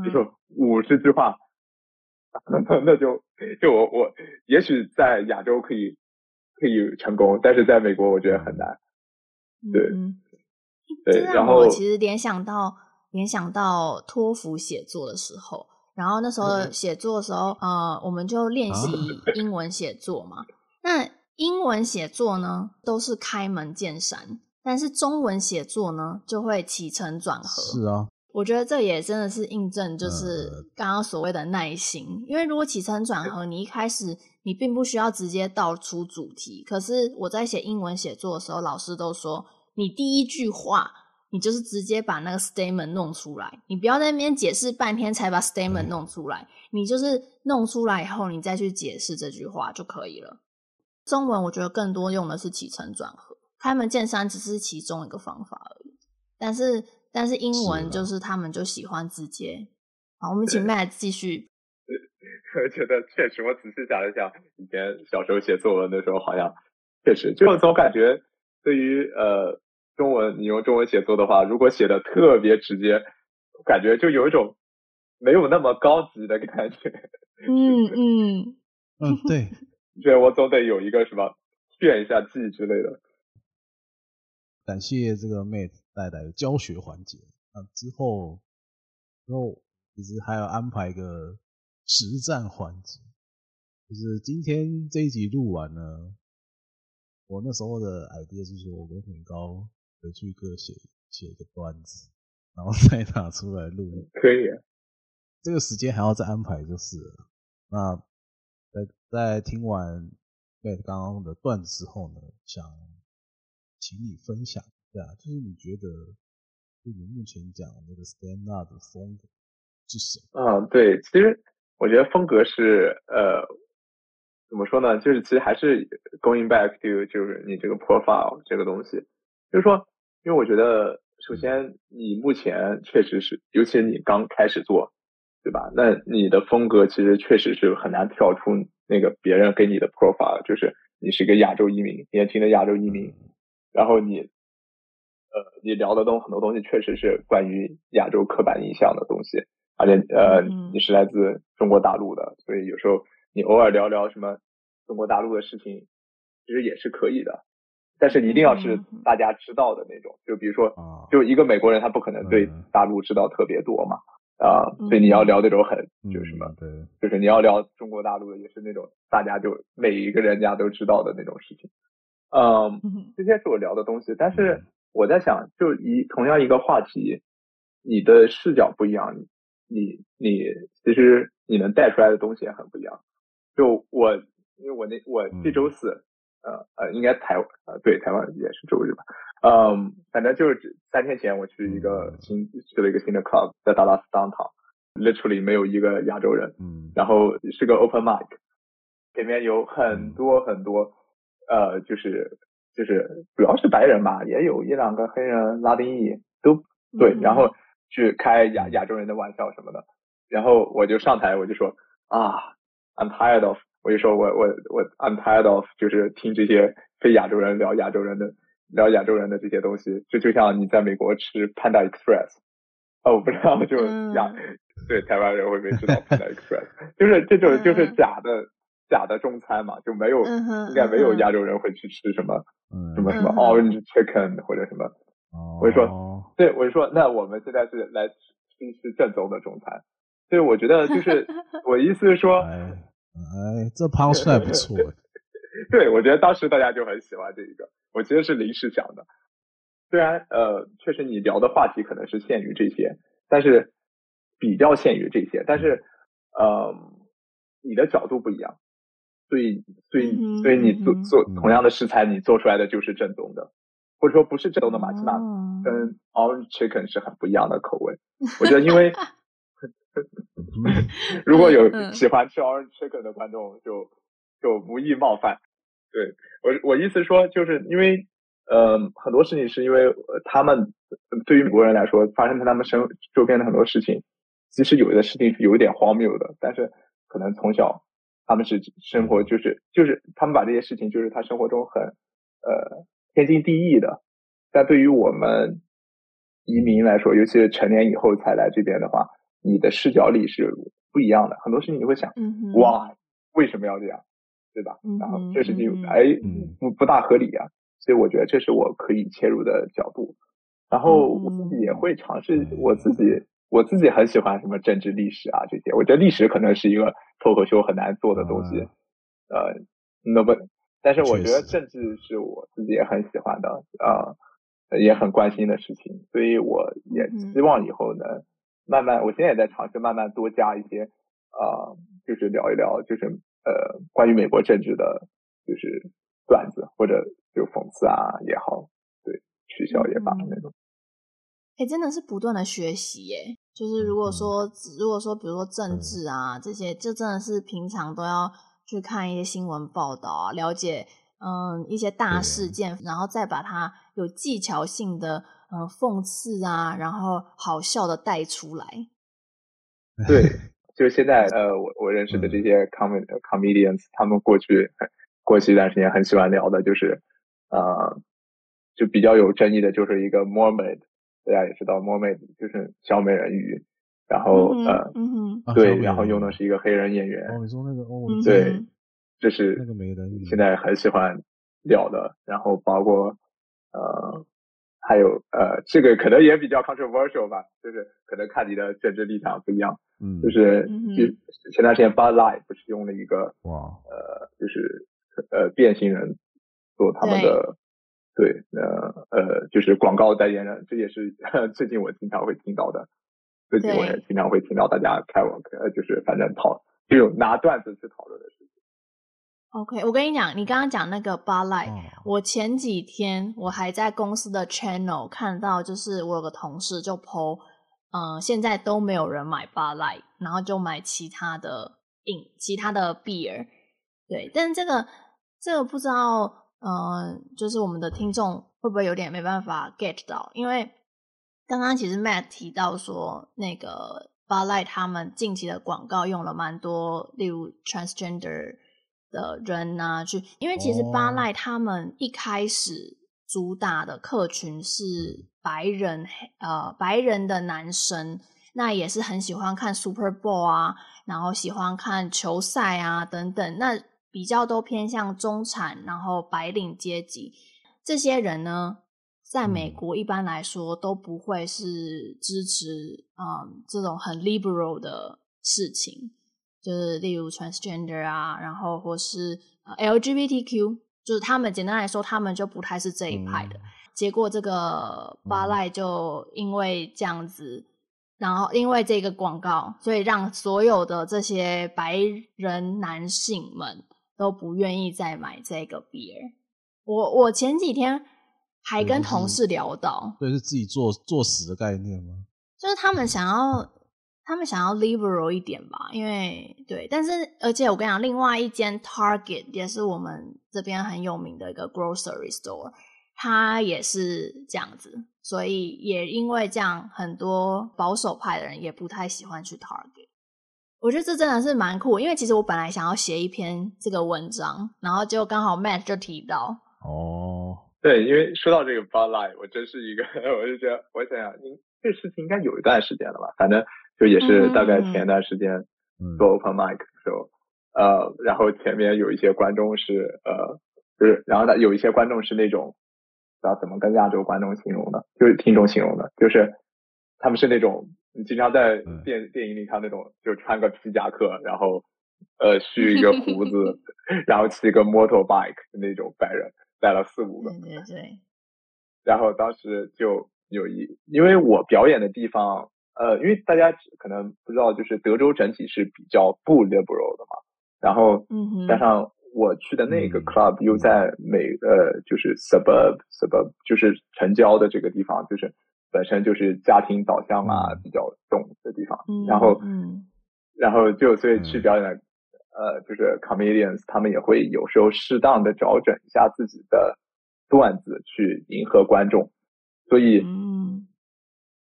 Speaker 3: 比如说五十句话，那 [laughs] 那就就我我也许在亚洲可以可以成功，但是在美国我觉得很难。对。
Speaker 2: 对，然后我其实联想到联想到托福写作的时候，然后那时候写作的时候，呃，我们就练习 [laughs] 英文写作嘛。那英文写作呢，都是开门见山，但是中文写作呢，就会起承转合。
Speaker 1: 是啊，
Speaker 2: 我觉得这也真的是印证，就是刚刚所谓的耐心。因为如果起承转合，你一开始你并不需要直接道出主题，可是我在写英文写作的时候，老师都说。你第一句话，你就是直接把那个 statement 弄出来，你不要在那边解释半天才把 statement 弄出来，你就是弄出来以后，你再去解释这句话就可以了。中文我觉得更多用的是起承转合，开门见山只是其中一个方法而已。但是但是英文就是他们就喜欢直接。好，我们请 Matt 继续。[laughs]
Speaker 3: 我觉得确实，我仔细想一想，以前小时候写作文的时候，好像确实就总感觉对于呃。中文，你用中文写作的话，如果写的特别直接，感觉就有一种没有那么高级的感觉。[laughs]
Speaker 2: 嗯嗯
Speaker 1: 嗯，对，[laughs]
Speaker 3: 觉得我总得有一个什么炫一下技之类的。
Speaker 1: 感谢这个 Matt 带来的教学环节。那之后，之后其实还要安排一个实战环节，就是今天这一集录完呢，我那时候的 idea 就是说我跟很高。回去各写写一个段子，然后 [laughs] 再拿出来录。
Speaker 3: 可以啊，
Speaker 1: 这个时间还要再安排就是了。那在在听完对刚刚的段子之后呢，想请你分享一下，就是你觉得就你目前讲的那个 stand up 的风格是什么？
Speaker 3: 啊，对，其实我觉得风格是呃，怎么说呢？就是其实还是 going back to 就是你这个 profile 这个东西，就是说。因为我觉得，首先你目前确实是，尤其是你刚开始做，对吧？那你的风格其实确实是很难跳出那个别人给你的 profile，就是你是一个亚洲移民，年轻的亚洲移民，然后你，呃，你聊的东很多东西确实是关于亚洲刻板印象的东西，而且呃，你是来自中国大陆的，所以有时候你偶尔聊聊什么中国大陆的事情，其实也是可以的。但是一定要是大家知道的那种，就比如说，就一个美国人，他不可能对大陆知道特别多嘛，啊，所以你要聊那种很，就是什么，对，就是你要聊中国大陆的，也是那种大家就每一个人家都知道的那种事情，嗯，这些是我聊的东西。但是我在想，就一同样一个话题，你的视角不一样，你你其实你能带出来的东西也很不一样。就我，因为我那我这周四。呃呃，应该台呃，对，台湾也是周日吧。嗯，反正就是三天前我去一个新去了一个新的 club，在达拉斯 downtown，literally 没有一个亚洲人，嗯，然后是个 open mic，里面有很多很多，呃，就是就是主要是白人吧，也有一两个黑人、拉丁裔都对，然后去开亚亚洲人的玩笑什么的，然后我就上台我就说啊，I'm tired of。我就说我我我 I'm tired of 就是听这些非亚洲人聊亚洲人的聊亚洲人的这些东西，就就像你在美国吃 Panda Express，哦，我不知道就亚、嗯、对台湾人会不会知道 Panda Express，就是这种就是假的、嗯、假的中餐嘛，就没有、嗯、应该没有亚洲人会去吃什么、嗯、什么什么 Orange Chicken 或者什么，嗯、我就说。对，我就说那我们现在是来吃吃正宗的中餐，所以我觉得就是 [laughs] 我意思是说，哎，
Speaker 1: 哎这胖帅不错。[laughs]
Speaker 3: 对，我觉得当时大家就很喜欢这一个。我其实是临时想的，虽然呃，确实你聊的话题可能是限于这些，但是比较限于这些，但是呃，你的角度不一样，所以所以所以你做做同样的食材，你做出来的就是正宗的，或者说不是正宗的马奇玛跟 Orange Chicken 是很不一样的口味。我觉得因为 [laughs] 如果有喜欢吃 Orange Chicken 的观众就。就无意冒犯，对，我我意思说，就是因为呃很多事情是因为他们对于美国人来说，发生在他们身周边的很多事情，其实有的事情是有一点荒谬的，但是可能从小他们是生活就是就是他们把这些事情就是他生活中很呃天经地义的，但对于我们移民来说，尤其是成年以后才来这边的话，你的视角里是不一样的，很多事情你会想，嗯、哇，为什么要这样？对吧？然后这事情哎不不大合理啊，所以我觉得这是我可以切入的角度。然后我自己也会尝试，我自己我自己很喜欢什么政治历史啊这些。我觉得历史可能是一个脱口秀很难做的东西，呃，那不但是我觉得政治是我自己也很喜欢的啊，也很关心的事情。所以我也希望以后呢，慢慢，我现在也在尝试慢慢多加一些啊，就是聊一聊，就是。呃，关于美国政治的，就是段子或者就讽刺啊也好，对，取笑也罢那种。
Speaker 2: 哎、真的是不断的学习耶。就是如果说，嗯、如果说，比如说政治啊、嗯、这些，就真的是平常都要去看一些新闻报道啊，了解嗯一些大事件，然后再把它有技巧性的呃讽刺啊，然后好笑的带出来。[laughs]
Speaker 3: 对。就现在，呃，我我认识的这些 com comedians，他们过去过去一段时间很喜欢聊的，就是，呃，就比较有争议的，就是一个 mermaid，大家也知道 mermaid 就是小美人鱼，然后呃，
Speaker 2: 嗯
Speaker 3: 对，然后用的是一个黑人演员。
Speaker 1: 哦，你说那个哦，
Speaker 3: 对，这是
Speaker 1: 那个美人，
Speaker 3: 现在很喜欢聊的，然后包括呃。还有呃，这个可能也比较 controversial 吧，就是可能看你的政治立场不一样。嗯，就是就前段时间 Bud Light 不是用了一个哇呃，就是呃变形人做他们的对，对呃呃就是广告代言人，这也是 [laughs] 最近我经常会听到的。最近我也经常会听到大家开玩呃，就是反正讨就拿段子去讨论的事情。
Speaker 2: OK，我跟你讲，你刚刚讲那个 Bar Light，哦，我前几天我还在公司的 channel 看到，就是我有个同事就 po，嗯、呃，现在都没有人买 Bar Light，然后就买其他的饮，其他的 beer，对，但这个这个不知道，嗯、呃，就是我们的听众会不会有点没办法 get 到，因为刚刚其实 Matt 提到说，那个 Bar Light 他们近期的广告用了蛮多，例如 transgender。的人啊，去，因为其实 Bud Light 他们一开始主打的客群是白人，呃，白人的男生，那也是很喜欢看 Super Bowl 啊，然后喜欢看球赛啊等等，那比较都偏向中产，然后白领阶级，这些人呢，在美国一般来说都不会是支持，嗯，这种很 liberal 的事情。就是例如 transgender 啊，然后或是 LGBTQ，就是他们简单来说，他们就不太是这一派的。嗯、结果这个 Bud Light 就因为这样子，然后因为这个广告，所以让所有的这些白人男性们都不愿意再买这个 beer。我我前几天还跟同事聊到，
Speaker 1: 对，是自己做做死的概念吗？
Speaker 2: 就是他们想要。他们想要 liberal 一点吧，因为对，但是而且我跟你讲，另外一间 Target 也是我们这边很有名的一个 grocery store，它也是这样子，所以也因为这样，很多保守派的人也不太喜欢去 Target。我觉得这真的是蛮酷，因为其实我本来想要写一篇这个文章，然后就刚好 Matt 就提到，
Speaker 1: 哦，
Speaker 3: 对，因为说到这个 Bud Light，我真是一个，[laughs] 我就觉得，我想想，应这事情应该有一段时间了吧？反正就也是大概前一段时间做 Open Mic 的时候，嗯、呃，然后前面有一些观众是呃，就是然后呢有一些观众是那种，不知道怎么跟亚洲观众形容的，就是听众形容的，就是他们是那种你经常在电、嗯、电影里看那种，就穿个皮夹克，然后呃蓄一个胡子，[laughs] 然后骑个 motorbike 的那种白人。带了四五个，
Speaker 2: 对对对。
Speaker 3: 然后当时就有一，因为我表演的地方，呃，因为大家可能不知道，就是德州整体是比较不 liberal 的嘛。然后，嗯，加上我去的那个 club 又在美，呃，就是 suburb suburb，就是城郊的这个地方，就是本身就是家庭导向啊比较重的地方。嗯。然后，嗯。然后就所以去表演。呃，就是 comedians，他们也会有时候适当的调整一下自己的段子，去迎合观众。所以，嗯，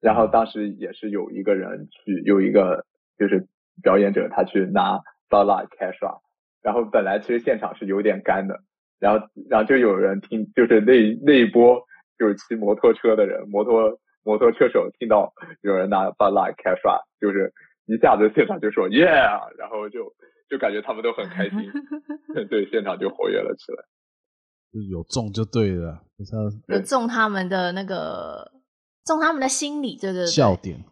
Speaker 3: 然后当时也是有一个人去，有一个就是表演者，他去拿 cash out，然后本来其实现场是有点干的，然后然后就有人听，就是那那一波就是骑摩托车的人，摩托摩托车手听到有人拿 cash out，就是一下子现场就说 yeah，然后就。就感觉他们都很开心，[laughs] 对，现场就活跃了起来。
Speaker 1: 就有中就对了，
Speaker 2: 有中他们的那个，中他们的心理，对对对，
Speaker 1: 笑点，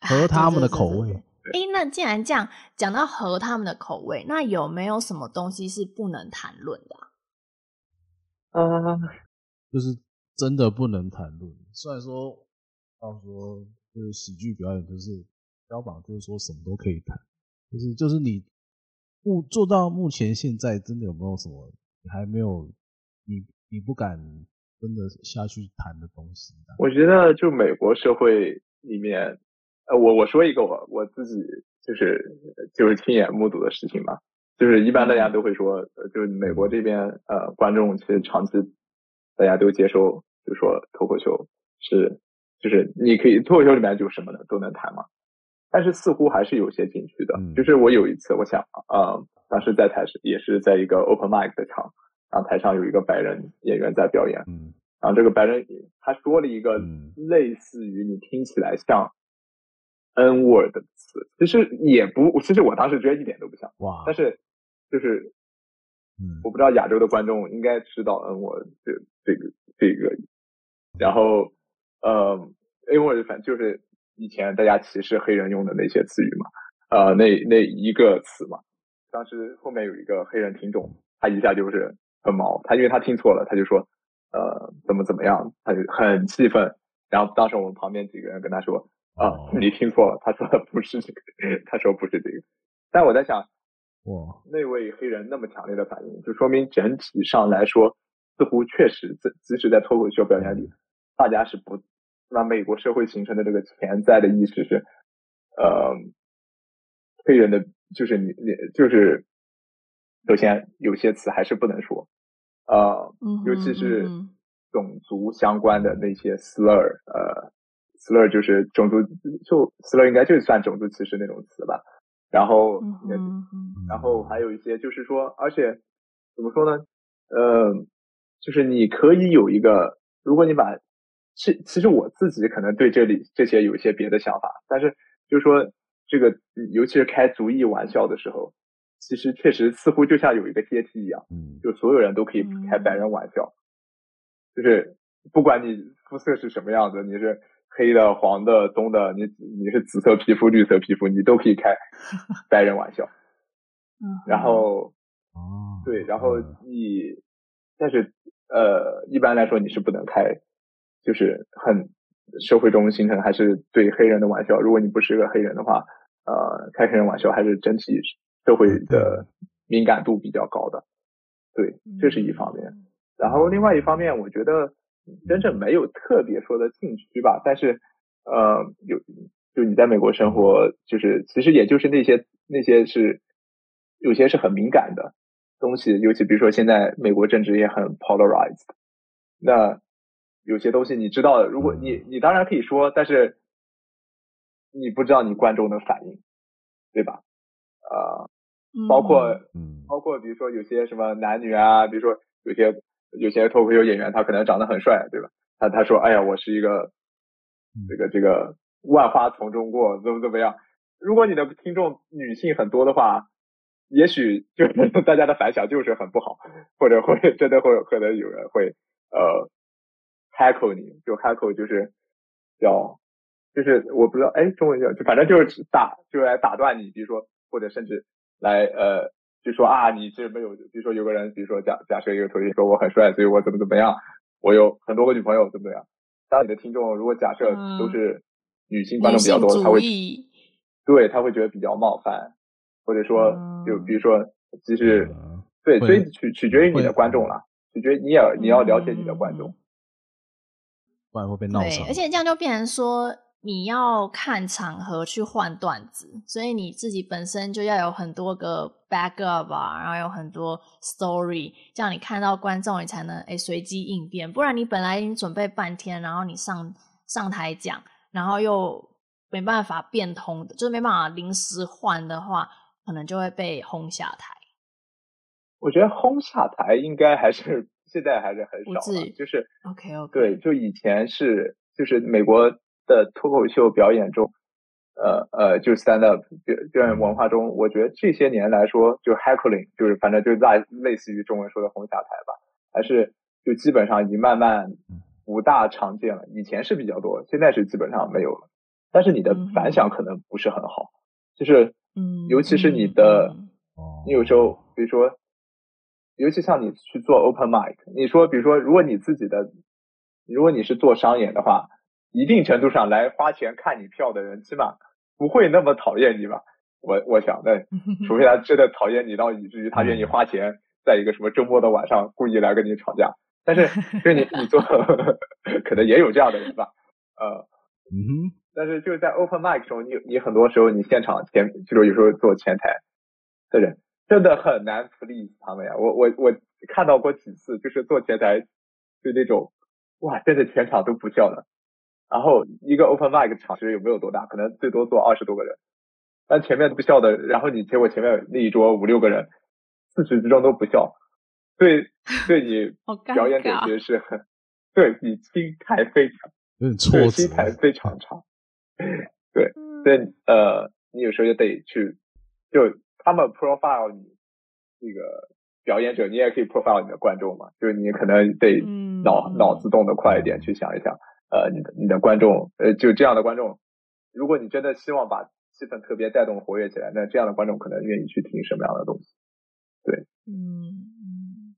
Speaker 1: 合他们的口味。
Speaker 2: 哎，那既然这样讲到合他们的口味，那有没有什么东西是不能谈论的？
Speaker 3: 啊，呃、
Speaker 1: 就是真的不能谈论。虽然说，到时候就是喜剧表演，就是标榜就是说什么都可以谈，就是就是你。目做到目前现在，真的有没有什么你还没有你你不敢真的下去谈的东西？
Speaker 3: 我觉得就美国社会里面，呃，我我说一个我我自己就是就是亲眼目睹的事情吧，就是一般大家都会说，就是美国这边呃观众其实长期大家都接受，就说脱口秀是就是你可以脱口秀里面就什么的都能谈嘛。但是似乎还是有些禁区的，嗯、就是我有一次，我想，呃，当时在台上也是在一个 open mic 的场，然后台上有一个白人演员在表演，嗯，然后这个白人他说了一个类似于你听起来像 N word 的词，其实也不，其实我当时觉得一点都不像，哇，但是就是，我不知道亚洲的观众应该知道 N word 这这个这个，然后，呃，N word 反正就是。以前大家歧视黑人用的那些词语嘛，呃，那那一个词嘛，当时后面有一个黑人听众，他一下就是很毛，他因为他听错了，他就说，呃，怎么怎么样，他就很气愤。然后当时我们旁边几个人跟他说，啊、呃，你听错了，他说的不是这个，他说不是这个。但我在想，哇，那位黑人那么强烈的反应，就说明整体上来说，似乎确实在即使在脱口秀表演里，大家是不。那美国社会形成的这个潜在的意识是，呃，黑人的，就是你你就是，首先有些词还是不能说，呃，尤其是种族相关的那些 slur，呃，slur 就是种族就 slur 应该就算种族歧视那种词吧。然后，然后还有一些就是说，而且怎么说呢？呃，就是你可以有一个，如果你把其其实我自己可能对这里这些有一些别的想法，但是就是说这个，尤其是开族裔玩笑的时候，其实确实似乎就像有一个阶梯一样，就所有人都可以开白人玩笑，就是不管你肤色是什么样子，你是黑的、黄的、棕的，你你是紫色皮肤、绿色皮肤，你都可以开白人玩笑。然后，对，然后你，但是呃，一般来说你是不能开。就是很社会中形成还是对黑人的玩笑，如果你不是个黑人的话，呃，开黑人玩笑还是整体社会的敏感度比较高的，对，这是一方面。然后另外一方面，我觉得真正没有特别说的禁区吧，但是呃，有就你在美国生活，就是其实也就是那些那些是有些是很敏感的东西，尤其比如说现在美国政治也很 polarized，那。有些东西你知道的，如果你你当然可以说，但是你不知道你观众的反应，对吧？啊、呃，包括包括比如说有些什么男女啊，比如说有些有些脱口秀演员他可能长得很帅，对吧？他他说，哎呀，我是一个这个这个万花丛中过，怎么怎么样？如果你的听众女性很多的话，也许就是大家的反响就是很不好，或者会真的会可能有人会呃 heckle 你，就 heckle 就是叫就是我不知道哎中文叫就反正就是打就是来打断你，比如说或者甚至来呃就说啊你这没有，比如说有个人比如说假假设一个同学说我很帅，所以我怎么怎么样，我有很多个女朋友怎么怎么样。当你的听众如果假设都是女性观众比较多，他会。对，他会觉得比较冒犯，或者说，就比如说，其实，对，所以取取决于你的观众了，取决于你也你要了解你的观众，
Speaker 1: 不然会被闹场。
Speaker 2: 对，而且这样就变成说，你要看场合去换段子，所以你自己本身就要有很多个 backup 啊，然后有很多 story，这样你看到观众，你才能诶随机应变，不然你本来已经准备半天，然后你上上台讲，然后又。没办法变通的，就是没办法临时换的话，可能就会被轰下台。
Speaker 3: 我觉得轰下台应该还是现在还是很少的，就是
Speaker 2: OK OK。
Speaker 3: 对，就以前是就是美国的脱口秀表演中，呃呃，就 stand up 表表演文化中，我觉得这些年来说，就 heckling 就是反正就类类似于中文说的红霞台吧，还是就基本上已经慢慢不大常见了。以前是比较多，现在是基本上没有了。但是你的反响可能不是很好，就是，嗯，尤其是你的，你有时候，比如说，尤其像你去做 open mic，你说，比如说，如果你自己的，如果你是做商演的话，一定程度上来花钱看你票的人，起码不会那么讨厌你吧？我我想，那 [laughs] 除非他真的讨厌你到以至于他愿意花钱，在一个什么周末的晚上故意来跟你吵架，但是，[laughs] 就你你做，[laughs] 可能也有这样的人吧，呃，嗯哼。但是就是在 open mic 中，你你很多时候你现场前，就是有时候做前台的人真的很难 please 他们呀。我我我看到过几次，就是做前台就那种哇，真的全场都不笑的。然后一个 open mic 场其实有没有多大，可能最多坐二十多个人，但前面不笑的，然后你结果前面那一桌五六个人，自始至终都不笑，对对你 [laughs] 表演感觉是很，对你心态非常，
Speaker 1: 嗯，错，
Speaker 3: 心态非常差。对，所以呃，你有时候就得去，就他们 profile 你那个表演者，你也可以 profile 你的观众嘛。就是你可能得脑脑子动得快一点，去想一想，呃，你的你的观众，呃，就这样的观众，如果你真的希望把气氛特别带动活跃起来，那这样的观众可能愿意去听什么样的东西？对，嗯，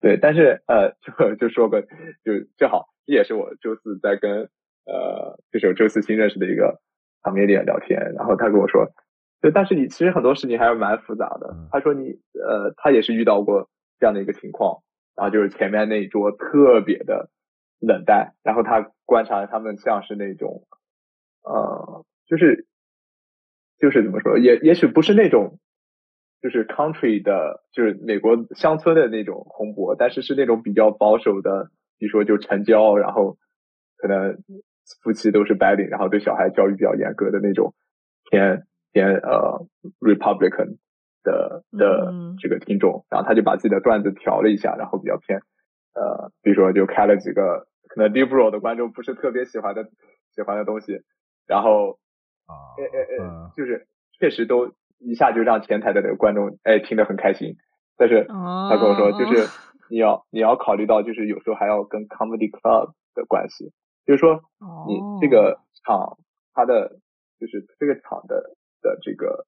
Speaker 3: 对，但是呃，就就说个，就正好，这也是我周四在跟。呃，就是我周四新认识的一个 comedian 聊天，然后他跟我说，就但是你其实很多事情还是蛮复杂的。他说你呃，他也是遇到过这样的一个情况，然后就是前面那一桌特别的冷淡，然后他观察他们像是那种呃，就是就是怎么说，也也许不是那种就是 country 的，就是美国乡村的那种红脖，但是是那种比较保守的，比如说就城郊，然后可能。夫妻都是白领，然后对小孩教育比较严格的那种偏偏呃 Republican 的的这个听众，然后他就把自己的段子调了一下，然后比较偏呃，比如说就开了几个可能 liberal 的观众不是特别喜欢的喜欢的东西，然后啊呃呃呃，就是确实都一下就让前台的那个观众哎听得很开心，但是他跟我说就是 [laughs] 你要你要考虑到就是有时候还要跟 comedy club 的关系。就是说，你这个场，他的就是这个场的的这个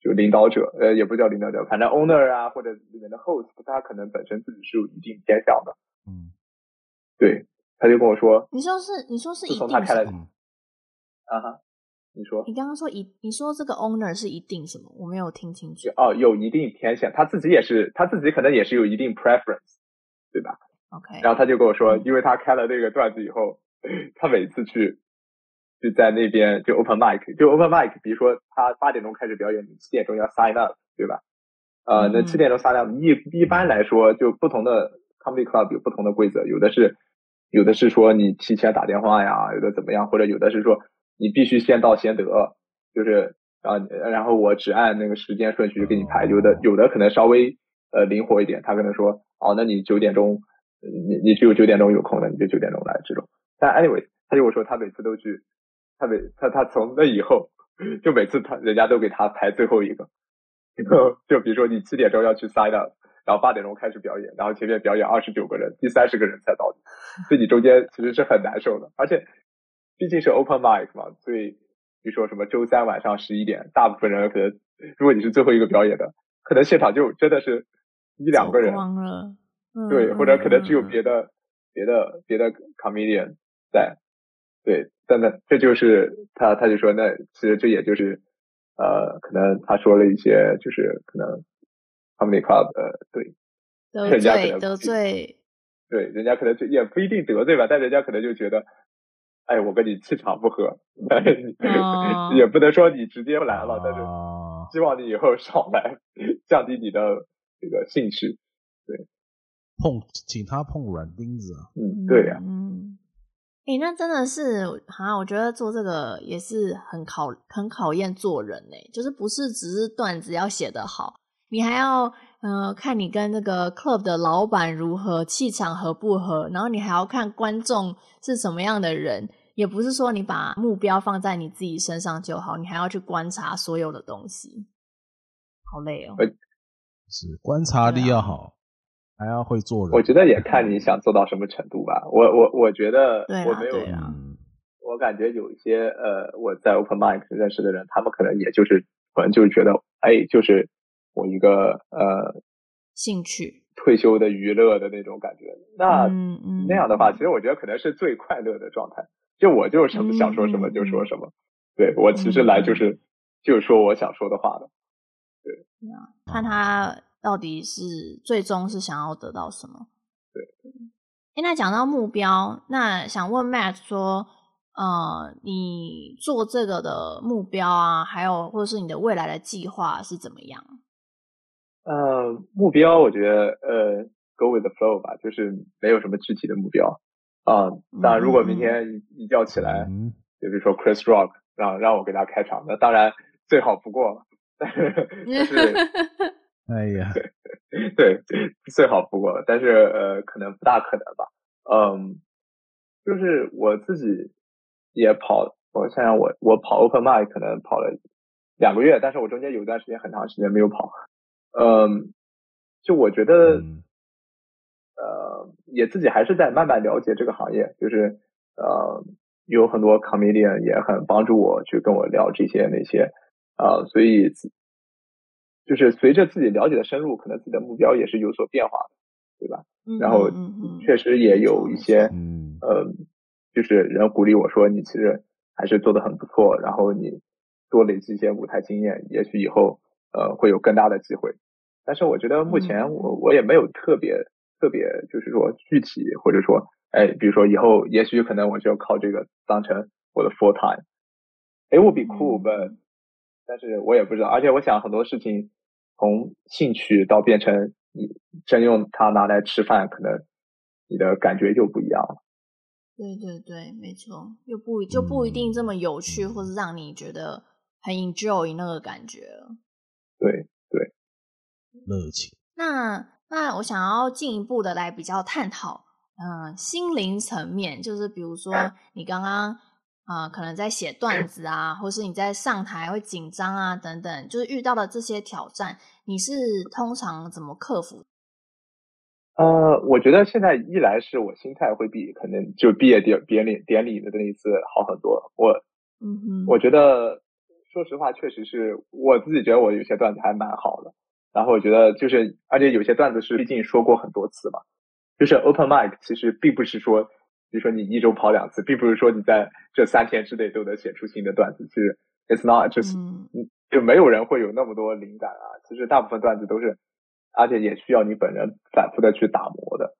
Speaker 3: 就领导者，呃，也不叫领导者，反正 owner 啊，或者里面的 host，他可能本身自己是有一定偏向的。嗯，对，他就跟我说，
Speaker 2: 你说是，你说是一定，
Speaker 3: 从他开了，啊哈，你说，
Speaker 2: 你刚刚说一，你说这个 owner 是一定什么？我没有听清楚。
Speaker 3: 哦，有一定偏向，他自己也是，他自己可能也是有一定 preference，对吧
Speaker 2: ？OK，
Speaker 3: 然后他就跟我说，因为他开了这个段子以后。[laughs] 他每次去就在那边就 open mic，就 open mic，比如说他八点钟开始表演，你七点钟要 sign up，对吧？呃，那七点钟 sign up，一一般来说就不同的 comedy club 有不同的规则，有的是有的是说你提前打电话呀，有的怎么样，或者有的是说你必须先到先得，就是啊，然后我只按那个时间顺序给你排，有的有的可能稍微呃灵活一点，他可能说哦，那你九点钟你你只有九点钟有空的，你就九点钟来这种。但 anyway，他就说他每次都去，他每他他从那以后，就每次他人家都给他排最后一个，[laughs] 就比如说你七点钟要去 sign up，然后八点钟开始表演，然后前面表演二十九个人，第三十个人才到，所以你中间其实是很难受的。而且毕竟是 open mic 嘛，所以比如说什么周三晚上十一点，大部分人可能如果你是最后一个表演的，可能现场就真的是一两个人。对，或者可能只有别的、别的、别的 comedian 在，对，但那这就是他，他就说，那其实这也就是，呃，可能他说了一些，就是可能 comedy club 呃，对，[laughs]
Speaker 2: 得罪得罪，
Speaker 3: 对，人家可能就也不一定得罪吧，但人家可能就觉得，哎，我跟你气场不合，哦、也不能说你直接来了，但是希望你以后少来，降低你的这个兴趣，对。
Speaker 1: 碰，请他碰软钉子啊！
Speaker 3: 嗯，对呀、啊。
Speaker 2: 嗯，哎、欸，那真的是啊，我觉得做这个也是很考很考验做人呢。就是不是只是段子要写得好，你还要呃看你跟那个 club 的老板如何，气场合不合，然后你还要看观众是什么样的人。也不是说你把目标放在你自己身上就好，你还要去观察所有的东西，好累哦。
Speaker 1: 是观察力要好。还要会做人，
Speaker 3: 我觉得也看你想做到什么程度吧。我我我觉得我没有，我感觉有一些呃，我在 Open Mic 认识的人，他们可能也就是可能就是觉得，哎，就是我一个呃
Speaker 2: 兴趣
Speaker 3: 退休的娱乐的那种感觉。那那样的话，其实我觉得可能是最快乐的状态。就我就什么想说什么就说什么，对，我其实来就是就是说我想说的话的。对，
Speaker 2: 看他。到底是最终是想要得到什么？
Speaker 3: 对，
Speaker 2: 哎，那讲到目标，那想问 Matt 说，呃，你做这个的目标啊，还有或者是你的未来的计划是怎么样？
Speaker 3: 呃，目标我觉得呃，go with the flow 吧，就是没有什么具体的目标啊。当然，如果明天一觉起来，嗯、就比如说 Chris Rock 让让我给他开场，那当然最好不过了，[laughs] 但是。但是
Speaker 1: 哎呀，
Speaker 3: 对，最好不过，但是呃，可能不大可能吧。嗯，就是我自己也跑，我想想我，我我跑 Open Mic 可能跑了两个月，但是我中间有一段时间很长时间没有跑。嗯，就我觉得，呃，也自己还是在慢慢了解这个行业，就是呃，有很多 comedian 也很帮助我去跟我聊这些那些啊，呃，所以。就是随着自己了解的深入，可能自己的目标也是有所变化的，对吧？嗯、然后确实也有一些，嗯，呃，就是人鼓励我说，你其实还是做的很不错，然后你多累积一些舞台经验，也许以后呃会有更大的机会。但是我觉得目前我我也没有特别特别，就是说具体或者说，哎，比如说以后也许可能我就要靠这个当成我的 full time。It would be cool, but 但是我也不知道，而且我想很多事情从兴趣到变成你真用它拿来吃饭，可能你的感觉就不一样了。
Speaker 2: 对对对，没错，又不就不一定这么有趣，嗯、或者让你觉得很 enjoy 那个感
Speaker 3: 觉对，
Speaker 1: 热情。
Speaker 2: 那那我想要进一步的来比较探讨，嗯、呃，心灵层面，就是比如说 [clears throat] 你刚刚。啊、呃，可能在写段子啊，或是你在上台会紧张啊，等等，就是遇到的这些挑战，你是通常怎么克服？
Speaker 3: 呃，我觉得现在一来是我心态会比可能就毕业典典礼典礼的那一次好很多。我，嗯哼，我觉得说实话，确实是我自己觉得我有些段子还蛮好的。然后我觉得就是，而且有些段子是毕竟说过很多次嘛，就是 open mic 其实并不是说。比如说你一周跑两次，并不是说你在这三天之内都能写出新的段子。其实，it's not just、嗯，就没有人会有那么多灵感啊。其实大部分段子都是，而且也需要你本人反复的去打磨的，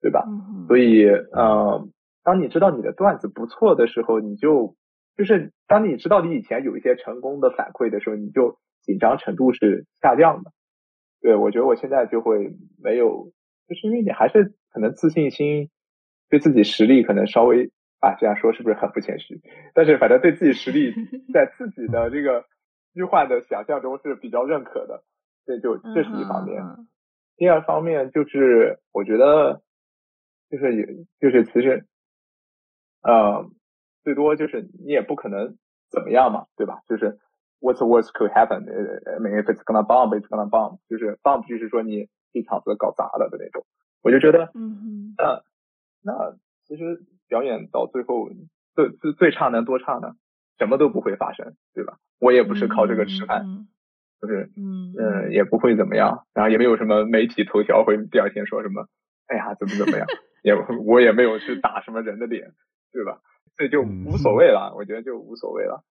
Speaker 3: 对吧？嗯。所以，呃，当你知道你的段子不错的时候，你就就是当你知道你以前有一些成功的反馈的时候，你就紧张程度是下降的。对，我觉得我现在就会没有，就是因为你还是可能自信心。对自己实力可能稍微啊，这样说是不是很不谦虚？但是反正对自己实力 [laughs] 在自己的这个虚幻的想象中是比较认可的，这就这是一方面。第二方面就是我觉得就是也就是其实，呃，最多就是你也不可能怎么样嘛，对吧？就是 what's the worst could happen? I mean, if it's gonna bomb, it's gonna bomb。就是 bomb 就是说你一场子搞砸了的那种。我就觉得，
Speaker 2: 嗯
Speaker 3: 那其实表演到最后最最最差能多差呢？什么都不会发生，对吧？我也不是靠这个吃饭，
Speaker 2: 嗯、
Speaker 3: 就是
Speaker 2: 嗯
Speaker 3: 嗯，也不会怎么样，然后也没有什么媒体头条会第二天说什么，哎呀怎么怎么样，[laughs] 也我也没有去打什么人的脸，对吧？所以就无所谓了，我觉得就无所谓了。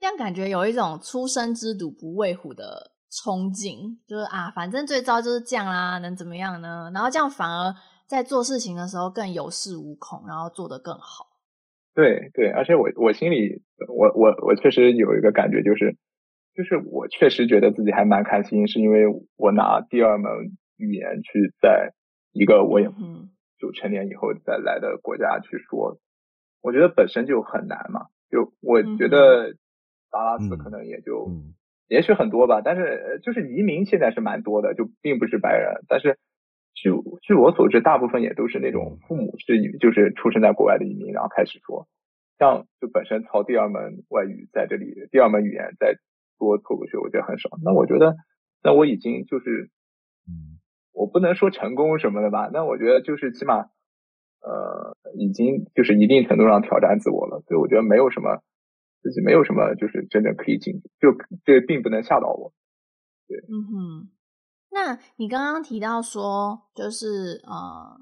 Speaker 2: 这样感觉有一种初生之犊不畏虎的冲劲，就是啊，反正最糟就是这样啦，能怎么样呢？然后这样反而在做事情的时候更有恃无恐，然后做得更好。
Speaker 3: 对对，而且我我心里，我我我确实有一个感觉，就是就是我确实觉得自己还蛮开心，是因为我拿第二门语言去在一个我也就成年以后再来的国家去说，我觉得本身就很难嘛。就我觉得达拉斯可能也就也许很多吧，但是就是移民现在是蛮多的，就并不是白人，但是。据据我所知，大部分也都是那种父母是就是出生在国外的移民，然后开始说，像就本身操第二门外语在这里，第二门语言在多脱口秀，我觉得很少。那我觉得，那我已经就是，嗯，我不能说成功什么的吧，那我觉得就是起码，呃，已经就是一定程度上挑战自我了。所以我觉得没有什么自己没有什么就是真的可以进，就这并不能吓到我。对，
Speaker 2: 嗯哼。那你刚刚提到说，就是呃，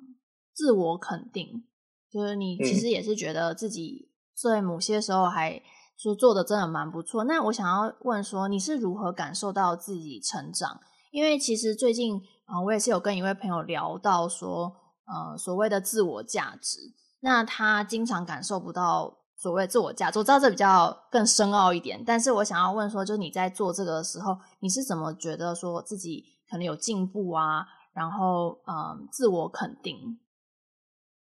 Speaker 2: 自我肯定，就是你其实也是觉得自己在某些时候还说做的真的蛮不错。那我想要问说，你是如何感受到自己成长？因为其实最近啊、呃，我也是有跟一位朋友聊到说，呃，所谓的自我价值，那他经常感受不到所谓自我价值。我知道这比较更深奥一点，但是我想要问说，就是你在做这个的时候，你是怎么觉得说自己？可能有进步啊，然后嗯，自我肯定。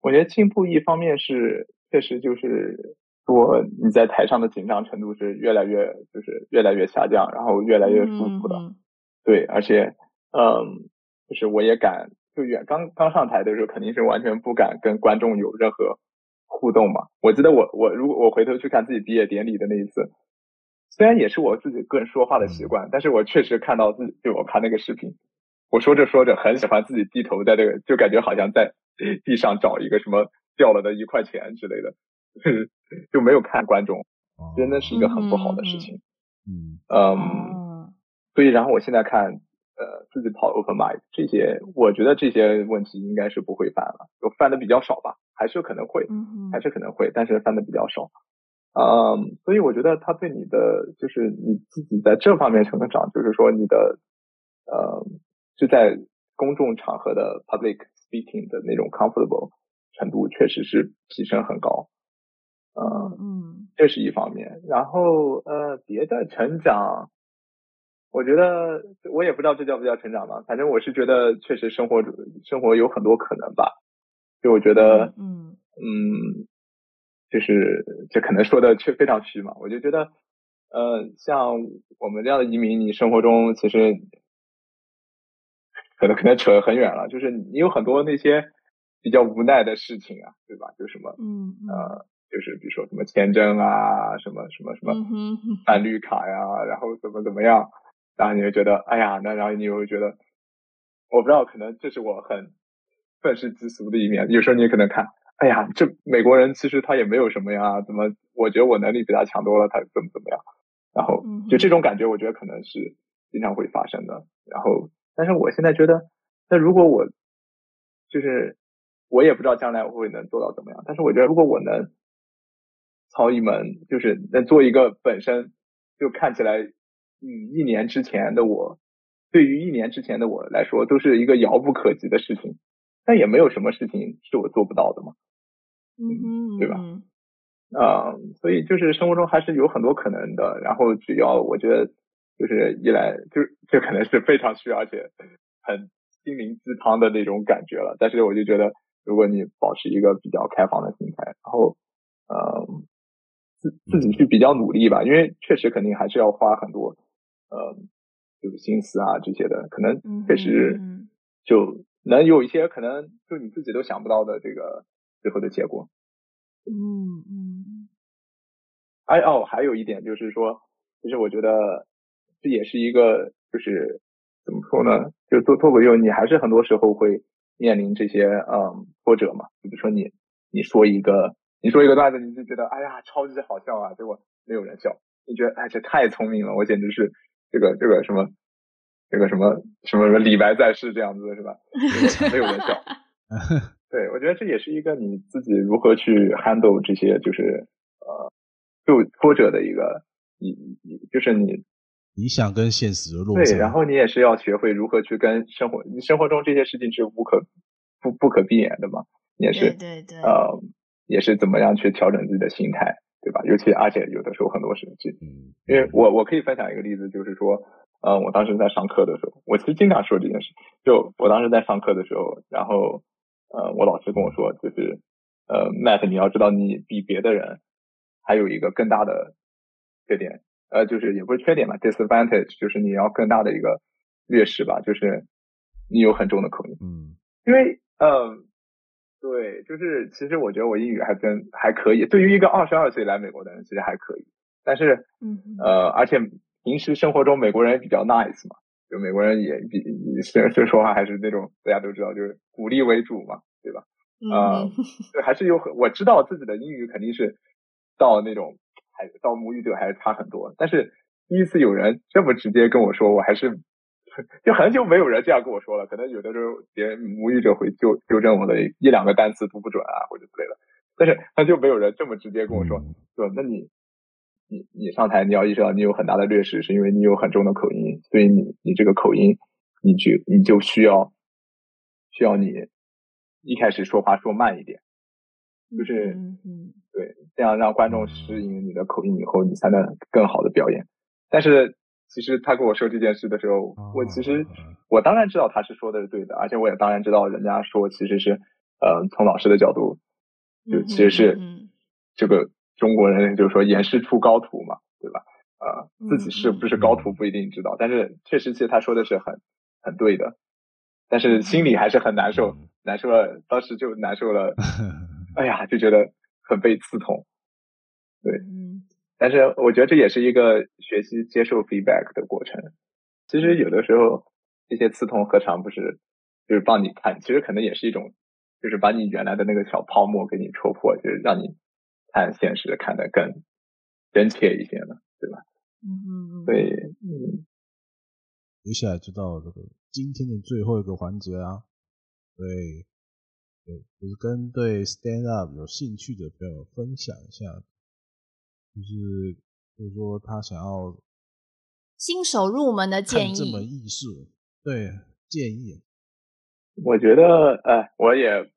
Speaker 3: 我觉得进步一方面是确实就是说你在台上的紧张程度是越来越就是越来越下降，然后越来越舒服的。嗯、对，而且嗯，就是我也敢就远刚刚上台的时候肯定是完全不敢跟观众有任何互动嘛。我记得我我如果我回头去看自己毕业典礼的那一次。虽然也是我自己个人说话的习惯，但是我确实看到自己，就我看那个视频，我说着说着很喜欢自己低头在这个，就感觉好像在地上找一个什么掉了的一块钱之类的，[laughs] 就没有看观众，真的是一个很不好的事情。嗯嗯，所以然后我现在看，呃，自己跑 open mic 这些，我觉得这些问题应该是不会犯了，就犯的比较少吧，还是可能会，还是可能会，但是翻的比较少。嗯，um, 所以我觉得他对你的就是你自己在这方面成长，就是说你的呃，就在公众场合的 public speaking 的那种 comfortable 程度，确实是提升很高。嗯、嗯，这是一方面。然后呃，别的成长，我觉得我也不知道这叫不叫成长吧，反正我是觉得确实生活生活有很多可能吧。就我觉得，嗯嗯。就是这可能说的却非常虚嘛，我就觉得，呃，像我们这样的移民，你生活中其实可能可能扯很远了，就是你有很多那些比较无奈的事情啊，对吧？就什么，嗯，呃，就是比如说什么签证啊，什么什么什么办绿卡呀，然后怎么怎么样，然后你就觉得，哎呀，那然后你又会觉得，我不知道，可能这是我很愤世嫉俗的一面，有时候你也可能看。哎呀，这美国人其实他也没有什么呀，怎么？我觉得我能力比他强多了，他怎么怎么样？然后就这种感觉，我觉得可能是经常会发生的。然后，但是我现在觉得，那如果我就是我也不知道将来我会能做到怎么样。但是我觉得，如果我能操一门，就是能做一个本身就看起来与一年之前的我，对于一年之前的我来说，都是一个遥不可及的事情。但也没有什么事情是我做不到的嘛，嗯，对吧？啊、嗯，所以就是生活中还是有很多可能的。然后只要我觉得，就是一来就这可能是非常需要而且很心灵鸡汤的那种感觉了。但是我就觉得，如果你保持一个比较开放的心态，然后嗯，自自己去比较努力吧，因为确实肯定还是要花很多呃，就是心思啊这些的，可能确实就。能有一些可能就你自己都想不到的这个最后的结果。
Speaker 2: 嗯嗯。
Speaker 3: 哎哦，还有一点就是说，其实我觉得这也是一个，就是怎么说呢？就做脱口秀，你还是很多时候会面临这些嗯挫折嘛。比如说你你说一个你说一个段子，你就觉得哎呀超级好笑啊，结果没有人笑，你觉得哎这太聪明了，我简直是这个这个什么这个什么什么什么李白在世这样子的是吧？没 [laughs] 有人笑。对，我觉得这也是一个你自己如何去 handle 这些就是呃。就挫折的一个，你你就是你
Speaker 1: 理想跟现实的落差。
Speaker 3: 对，然后你也是要学会如何去跟生活，你生活中这些事情是无可不不可避免的嘛，也是
Speaker 2: 对对对，
Speaker 3: 呃，也是怎么样去调整自己的心态，对吧？尤其而且有的时候很多事情，
Speaker 1: 嗯，
Speaker 3: 因为我我可以分享一个例子，就是说，呃，我当时在上课的时候，我其实经常说这件事，就我当时在上课的时候，然后呃，我老师跟我说，就是呃，Matt，你要知道你比别的人。还有一个更大的缺点，呃，就是也不是缺点吧，disadvantage，就是你要更大的一个劣势吧，就是你有很重的口音。
Speaker 1: 嗯，
Speaker 3: 因为，嗯、呃，对，就是其实我觉得我英语还真还可以，对于一个二十二岁来美国的人，其实还可以。但是，
Speaker 2: 嗯，
Speaker 3: 呃，而且平时生活中美国人也比较 nice 嘛，就美国人也比虽然说话还是那种大家都知道，就是鼓励为主嘛，对吧？啊、还是有很我知道自己的英语肯定是。到那种还到母语者还是差很多，但是第一次有人这么直接跟我说，我还是就很久没有人这样跟我说了。可能有的时候别人母语者会纠纠正我的一两个单词读不准啊，或者之类的，但是他就没有人这么直接跟我说，说那你你你上台你要意识到你有很大的劣势，是因为你有很重的口音，所以你你这个口音你就你就需要需要你一开始说话说慢一点。就是，
Speaker 2: 嗯，
Speaker 3: 对，这样让观众适应你的口音以后，你才能更好的表演。但是，其实他跟我说这件事的时候，我其实我当然知道他是说的是对的，而且我也当然知道人家说其实是，呃，从老师的角度，就其实是这个中国人就是说严师出高徒嘛，对吧？呃，自己是不是高徒不一定知道，但是确实，其实他说的是很很对的，但是心里还是很难受，难受了，当时就难受了。[laughs] 哎呀，就觉得很被刺痛，对，
Speaker 2: 嗯，
Speaker 3: 但是我觉得这也是一个学习接受 feedback 的过程。其实有的时候这些刺痛何尝不是就是帮你看，其实可能也是一种，就是把你原来的那个小泡沫给你戳破，就是让你看现实看得更真切一些呢，对吧？
Speaker 2: 嗯嗯嗯，
Speaker 3: 对，嗯。
Speaker 1: 接下来就到这个今天的最后一个环节啊，对。对，就是跟对 stand up 有兴趣的朋友分享一下，就是就是说他想要
Speaker 2: 新手入门的建议，
Speaker 1: 这门艺术，对建议。
Speaker 3: 我觉得，哎，我也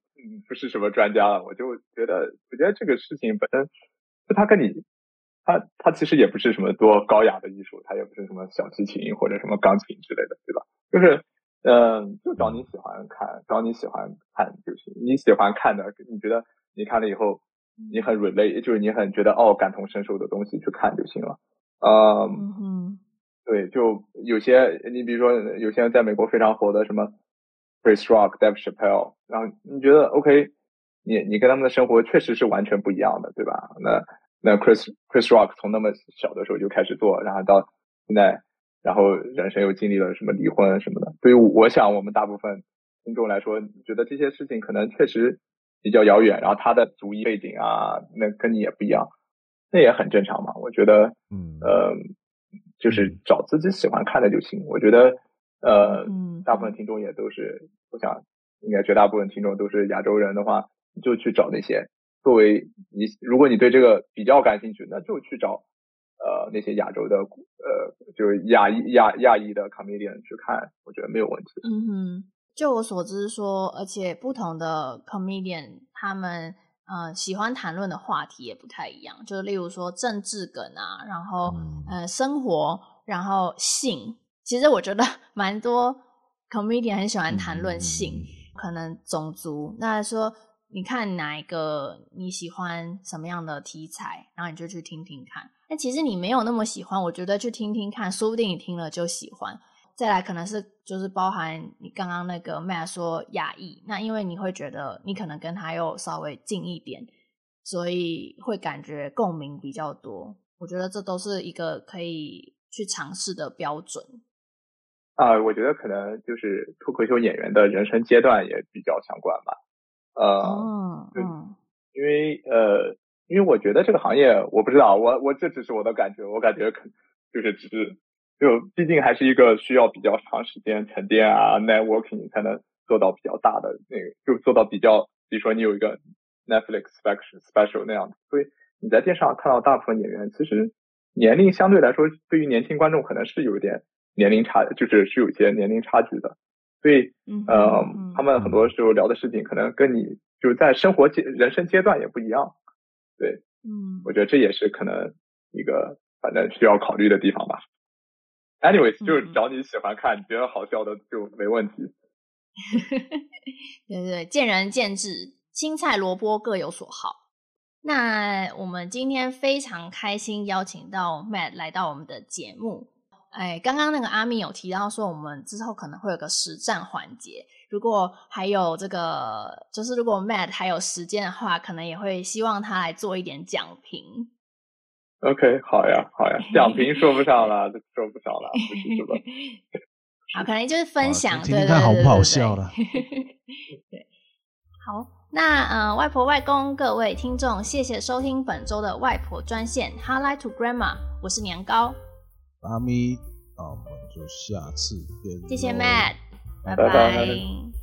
Speaker 3: 不是什么专家了，我就觉得，我觉得这个事情本身，就他跟你，他他其实也不是什么多高雅的艺术，他也不是什么小提琴或者什么钢琴之类的，对吧？就是。嗯，就找你喜欢看，找你喜欢看就行。你喜欢看的，你觉得你看了以后，你很 relate，就是你很觉得哦感同身受的东西去看就行了。嗯，
Speaker 2: 嗯
Speaker 3: 对，就有些你比如说有些在美国非常火的什么 Chris Rock、Dave Chappelle，然后你觉得 OK，你你跟他们的生活确实是完全不一样的，对吧？那那 Chris Chris Rock 从那么小的时候就开始做，然后到现在。然后人生又经历了什么离婚什么的，对于我想我们大部分听众来说，觉得这些事情可能确实比较遥远。然后他的族裔背景啊，那跟你也不一样，那也很正常嘛。我觉得，
Speaker 1: 嗯
Speaker 3: 呃，就是找自己喜欢看的就行。我觉得，呃，大部分听众也都是，我想应该绝大部分听众都是亚洲人的话，就去找那些作为你，如果你对这个比较感兴趣，那就去找。呃，那些亚洲的，呃，就是亚裔亚亚裔的 comedian 去看，我觉得没有问题。
Speaker 2: 嗯哼，就我所知说，而且不同的 comedian 他们呃喜欢谈论的话题也不太一样，就是例如说政治梗啊，然后、嗯、呃生活，然后性，其实我觉得 [laughs] 蛮多 comedian 很喜欢谈论性，嗯、可能种族，那说。你看哪一个你喜欢什么样的题材，然后你就去听听看。但其实你没有那么喜欢，我觉得去听听看，说不定你听了就喜欢。再来可能是就是包含你刚刚那个 Matt 说亚裔，那因为你会觉得你可能跟他又稍微近一点，所以会感觉共鸣比较多。我觉得这都是一个可以去尝试的标准。
Speaker 3: 啊、呃，我觉得可能就是脱口秀演员的人生阶段也比较相关吧。呃，
Speaker 2: 嗯，嗯，
Speaker 3: 因为呃，因为我觉得这个行业，我不知道，我我这只是我的感觉，我感觉可就是只是就毕竟还是一个需要比较长时间沉淀啊，networking 才能做到比较大的那个，就做到比较，比如说你有一个 Netflix special special 那样的，所以你在电视上看到大部分演员，其实年龄相对来说，对于年轻观众可能是有一点。年龄差就是是有些年龄差距的，所以，嗯、他们很多时候聊的事情可能跟你就是在生活阶人生阶段也不一样，对，
Speaker 2: 嗯，
Speaker 3: 我觉得这也是可能一个反正需要考虑的地方吧。Anyways，就是找你喜欢看、觉得好笑的就没问题。[laughs]
Speaker 2: 对对对，见仁见智，青菜萝卜各有所好。那我们今天非常开心邀请到 Matt 来到我们的节目。哎，刚刚那个阿咪有提到说，我们之后可能会有个实战环节。如果还有这个，就是如果 Matt 还有时间的话，可能也会希望他来做一点讲评。
Speaker 3: OK，好呀，好呀，[laughs] 讲评说不上了，说不上了，不是什么。
Speaker 2: 好，可能就是分享，
Speaker 1: 听听看好不好笑了。
Speaker 2: 对，好，那呃，外婆外公各位听众，谢谢收听本周的外婆专线 Hotline to Grandma，我是年糕。
Speaker 1: 阿咪，那我们就下次见。
Speaker 2: 谢谢 Matt，拜拜。